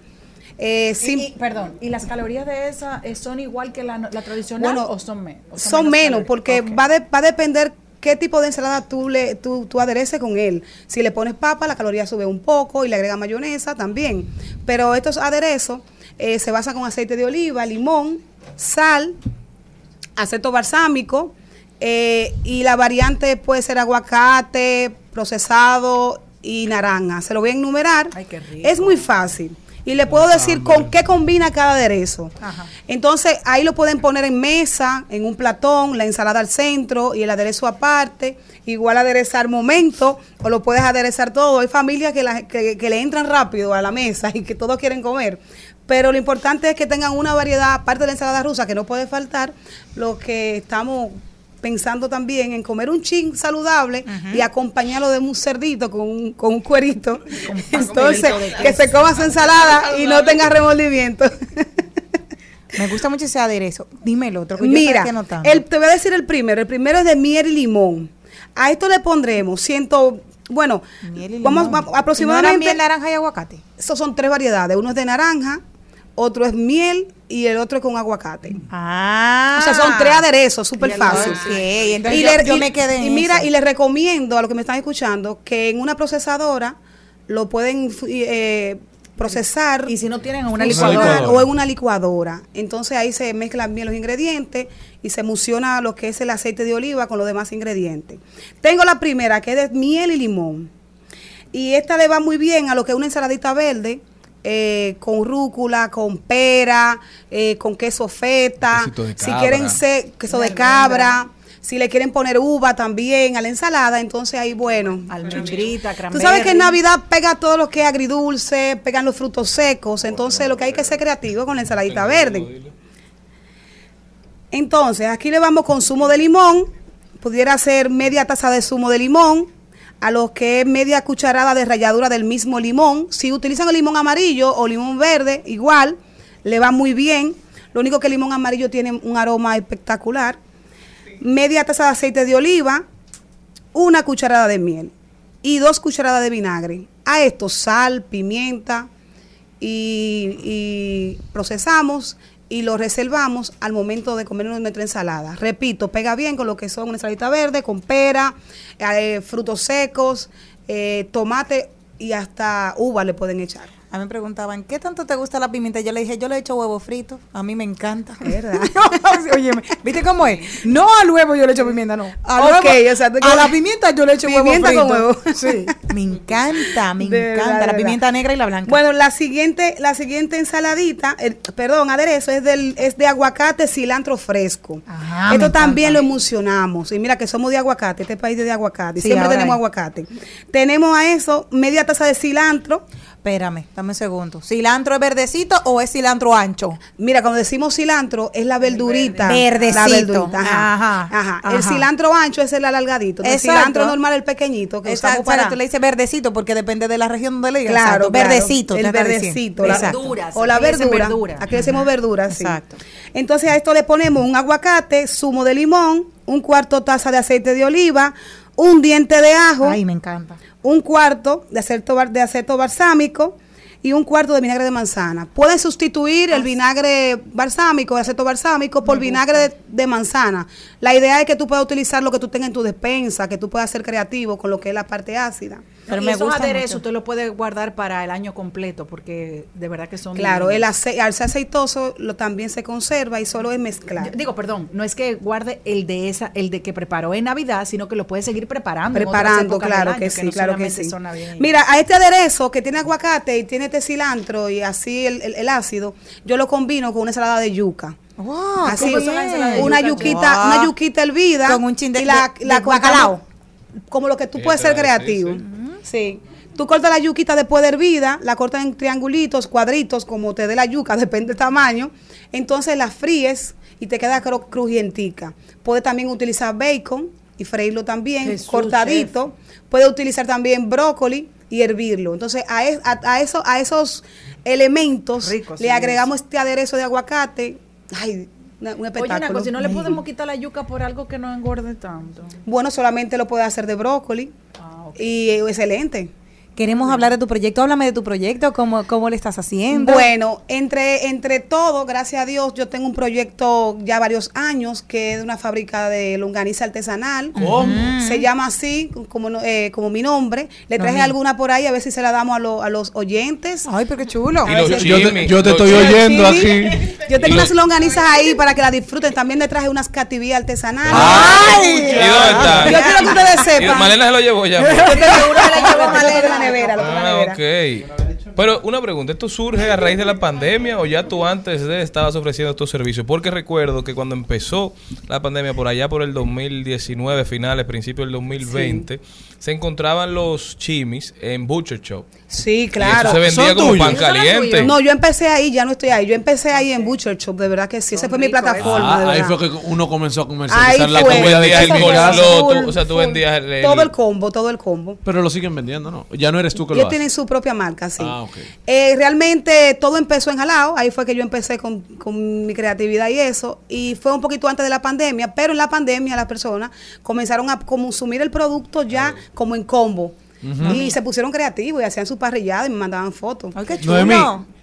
eh, Y- perdón, ¿y las calorías de esa eh, son igual que la, la tradicional Bueno, o son, me- o son menos, porque va, a de- va a depender qué tipo de ensalada tú, le, tú, tú adereces con él. Si le pones papa, la caloría sube un poco y le agrega mayonesa también. Pero estos aderezos eh, se basan con aceite de oliva, limón, sal, aceto balsámico eh, y la variante puede ser aguacate, procesado y naranja. Se lo voy a enumerar. Es muy fácil. Y le puedo decir con qué combina cada aderezo. Entonces ahí lo pueden poner en mesa, en un platón, la ensalada al centro y el aderezo aparte. Igual aderezar momento o lo puedes aderezar todo. Hay familias que, la- que, que le entran rápido a la mesa y que todos quieren comer. Pero lo importante es que tengan una variedad, aparte de la ensalada rusa, que no puede faltar, lo que estamos pensando también en comer un chin saludable y acompañarlo de un cerdito con un, con un cuerito. *laughs* Entonces, que se coma su ensalada y no tenga remordimiento. Me gusta mucho ese aderezo. Dime el otro. Que Mira, el, te voy a decir el primero. El primero es de miel y limón. A esto le pondremos ciento, bueno, vamos vamos, ¿Y no aproximadamente. era miel, naranja y aguacate? Esos son tres variedades. Uno es de naranja, otro es miel y el otro es con aguacate. Ah. O sea, son tres aderezos, súper fácil. sé. Entonces Y yo- le- yo y- me quedé en Y mira, eso. y les recomiendo a los que me están escuchando que en una procesadora lo pueden eh, procesar. Y si no tienen en una licuadora. O en una licuadora. Entonces ahí se mezclan bien los ingredientes y se emulsiona lo que es el aceite de oliva con los demás ingredientes. Tengo la primera que es de miel y limón. Y esta le va muy bien a lo que es una ensaladita verde. Eh, con rúcula, con pera, eh, con queso feta, si quieren se- queso de cabra, si le quieren poner uva también a la ensalada, entonces ahí bueno. Almendrita, Tú sabes que en. Navidad pega todo lo que es agridulce, pegan los frutos secos, entonces lo que hay que ser creativo con la ensaladita verde. Entonces, aquí le vamos con zumo de limón, pudiera ser media taza de zumo de limón, a lo que es media cucharada de ralladura del mismo limón. Si utilizan el limón amarillo o limón verde, igual, le va muy bien. Lo único que el limón amarillo tiene un aroma espectacular. Media taza de aceite de oliva, una cucharada de miel y dos cucharadas de vinagre. A esto sal, pimienta y, y procesamos y lo reservamos al momento de comer nuestra ensalada. Repito, pega bien con lo que son una ensaladita verde, con pera, eh, frutos secos, eh, tomate y hasta uva le pueden echar. A mí me preguntaban, ¿qué tanto te gusta la pimienta? Yo le dije, yo le echo huevo frito. A mí me encanta. ¿Verdad? Óyeme, *laughs* ¿viste cómo es? No al huevo yo le echo pimienta, no. Al Ok, huevo- o sea, a la pimienta yo le echo Pimienta huevo con frito. huevo. Sí. Me encanta, me *laughs* De encanta. verdad, la verdad. pimienta negra y la blanca. Bueno, la siguiente, la siguiente ensaladita, perdón, aderezo es del, es de aguacate, cilantro fresco. Me Esto también lo emulsionamos. Y mira que somos de aguacate, este país es de aguacate. Sí, siempre tenemos aguacate. Tenemos a eso media taza de cilantro. Espérame, dame un segundo. ¿Cilantro es verdecito o es cilantro ancho? Mira, cuando decimos cilantro, es la verdurita. Verdecito. La verdurita, ajá. Ajá, Ajá. El cilantro ancho es el alargadito. El Exacto. cilantro normal, el pequeñito, que Exacto, usamos para... tú le dices verdecito porque depende de la región donde le digas. Claro, verdecito. El verdecito. la- Exacto. O la verdura. verdura. Aquí le decimos verdura, sí. Exacto. Entonces a esto le ponemos un aguacate, zumo de limón, un cuarto taza de aceite de oliva, un diente de ajo, Ay, me encanta. un cuarto de aceto, de aceto balsámico y un cuarto de vinagre de manzana. Pueden sustituir el vinagre balsámico, el aceto balsámico, por vinagre de, de manzana. La idea es que tú puedas utilizar lo que tú tengas en tu despensa, que tú puedas ser creativo con lo que es la parte ácida. Pero y me esos gusta aderezos mucho. usted lo puede guardar para el año completo porque de verdad que son Claro, el ace- al ser aceitoso lo, también se conserva y solo es mezclar. Digo, perdón, no es que guarde el de esa, el de que preparó en Navidad, sino que lo puede seguir preparando. Preparando, claro año, que sí, no claro que sí. son navideñas. Mira, a este aderezo que tiene aguacate y tiene este cilantro y así el, el- el ácido, yo lo combino con una ensalada de yuca. Wow, así, ¿cómo son las ensaladas de una yuca? yuquita, Wow. una yuquita hervida Con un chin de- y la, de- la de bacalao. como lo que tú Sí, puedes ser creativo. Sí. Tú cortas la yuquita después de hervida, la cortas en triangulitos, cuadritos, como te dé la yuca, *laughs* depende del tamaño. Entonces la fríes y te queda cru- crujientica. Puedes también utilizar bacon y freírlo también, Jesús, cortadito. Puedes utilizar también brócoli y hervirlo. Entonces a, es- a, a eso, a esos elementos Rico, le sí, agregamos este aderezo de aguacate. Ay, una- un Oye, espectáculo. una cosa, ¿y no le podemos quitar la yuca por algo que no engorde tanto? Bueno, solamente lo puedes hacer de brócoli. Y eh, excelente. Queremos hablar de tu proyecto. Háblame de tu proyecto, cómo, cómo le estás haciendo. Bueno, entre, entre todo, gracias a Dios, yo tengo un proyecto ya varios años que es de una fábrica de longaniza artesanal. ¿Cómo? Se llama así, como, eh, como mi nombre. Le traje alguna por ahí a ver si se la damos a, lo- a los oyentes. Ay, pero qué chulo. Y los Yo te- chimis, yo te los estoy oyendo aquí. Yo tengo Y unas los- longanizas ahí para que la disfruten. También le traje unas cativías artesanales. ¡Ay! ¿Y dónde está? Yo quiero que ustedes sepan. Malena se lo llevó ya. Yo te seguro que la llevo Malena la Ah, nevera. ok. Pero una pregunta, ¿esto surge a raíz de la pandemia o ya tú antes de estabas ofreciendo estos servicios? Porque recuerdo que cuando empezó la pandemia por allá por el 2019, finales, principios del 2020, se encontraban los chimis en Butcher Shop. Sí, claro. eso se vendía como tuyos. pan caliente. No, yo empecé ahí, ya no estoy ahí. Yo empecé ahí en Butcher Shop, de verdad que sí. Esa fue mi plataforma, de Ah, ahí fue que uno comenzó a comercializar Ahí la fue. comida de Vendías el o sea, tú full. vendías el- el- Todo el combo, todo el combo. Pero lo siguen vendiendo, ¿no? Ya no eres tú que lo Ellos tienen su propia marca, sí. Ah, ok. Eh, realmente todo empezó en Jalao, ahí fue que yo empecé con, con mi creatividad y eso, y fue un poquito antes de la pandemia, pero en la pandemia las personas comenzaron a consumir el producto ya como en combo. Y se pusieron creativos y hacían su parrillada y me mandaban fotos. ¡Ay, qué Noemí,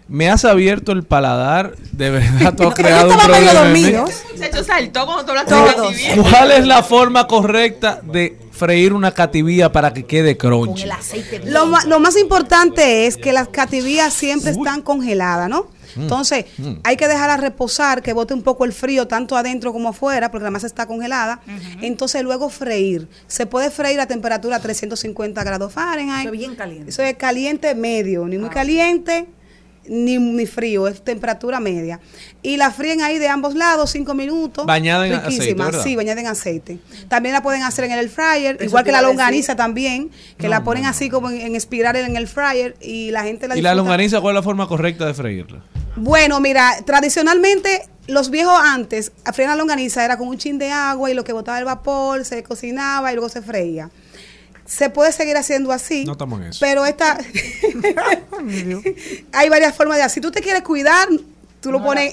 me has abierto el paladar. De verdad, *laughs* tú has creado un estaba medio problema. Este muchacho saltó cuando tú hablaste de creatividad. ¿Cuál es la forma correcta de freír una cativía para que quede crunchy? Lo, ma- lo más importante es que las cativías siempre están congeladas, ¿no? Mm. Entonces, Mm. hay que dejarla reposar, que bote un poco el frío, tanto adentro como afuera, porque la masa está congelada. Entonces, luego freír. Se puede freír a temperatura 350 grados Fahrenheit. Eso es bien caliente. Eso es caliente medio, ni muy caliente ni, ni frío, es temperatura media. Y la fríen ahí de ambos lados, cinco minutos. Bañada en aceite, sí, bañada en aceite. También la pueden hacer en el air fryer, Eso igual que la decir. longaniza también, que No, la ponen así como en, en espiral en el fryer y la gente la ¿Y la longaniza cuál es la forma correcta de freírla? Bueno, mira, tradicionalmente los viejos antes, a freír la longaniza era con un chin de agua y lo que botaba el vapor se cocinaba y luego se freía. Se puede seguir haciendo así. No estamos en eso. Pero esta *laughs* *laughs* hay varias formas de hacer. Si tú te quieres cuidar, tú lo pones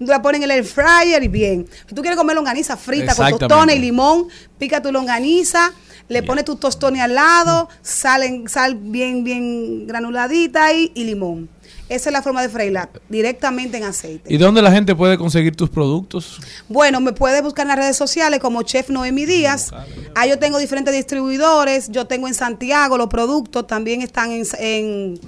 la pones en el air fryer y bien. Si tú quieres comer longaniza frita con tostones y limón, pica tu longaniza, le pones tus tostones al lado, sal, en- sal bien bien granuladita ahí y limón. Esa es la forma de freírla, directamente en aceite. ¿Y dónde la gente puede conseguir tus productos? Bueno, me puedes buscar en las redes sociales como Chef Noemi Díaz. Ahí yo tengo diferentes distribuidores. Yo tengo en Santiago los productos, también están en, en,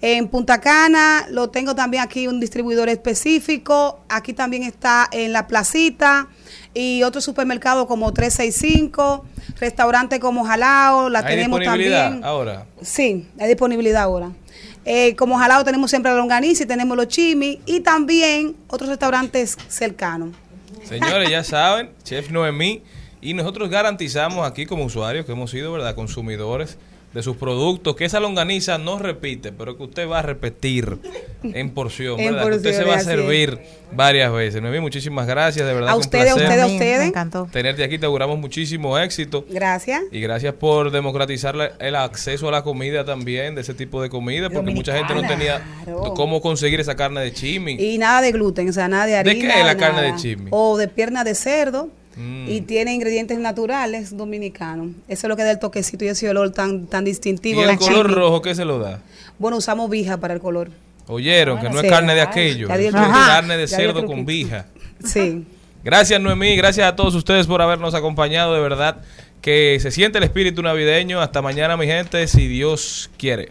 en Punta Cana. Lo tengo también aquí un distribuidor específico. Aquí también está en La Placita y otros supermercados como 365, restaurantes como Jalao, la ¿Hay tenemos disponibilidad también. ahora? Sí, hay disponibilidad ahora. Eh, como jalado tenemos siempre la longaniza y tenemos los chimis y también otros restaurantes cercanos. Señores, ya saben, Chef Noemí, y nosotros garantizamos aquí como usuarios que hemos sido, ¿verdad?, consumidores de sus productos, que esa longaniza no repite, pero que usted va a repetir en porción, *laughs* En usted se va a servir varias veces. Noemí, muchísimas gracias, de verdad. A ustedes, a ustedes, a ustedes. Me encantó. Tenerte aquí, te auguramos muchísimo éxito. Gracias. Y gracias por democratizar la- el acceso a la comida también, de ese tipo de comida, porque mucha gente no tenía Claro. cómo conseguir esa carne de chimi. Y nada de gluten, o sea, nada de ¿De qué es la nada. carne de chisme? O de pierna de cerdo. Mm. Y tiene ingredientes naturales dominicanos. Eso es lo que da el toquecito y ese olor tan, tan ¿Y distintivo. el la color chimi. rojo qué se lo da? Bueno, usamos vija para el color. Oyeron, que no es carne de aquello, es el carne de el cerdo con vija. Sí. *laughs* Gracias Noemí, gracias a todos ustedes por habernos acompañado, de verdad que se siente el espíritu navideño. Hasta mañana mi gente, si Dios quiere.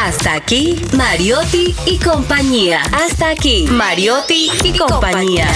Hasta aquí, Mariotti y compañía. Hasta aquí, Mariotti y compañía.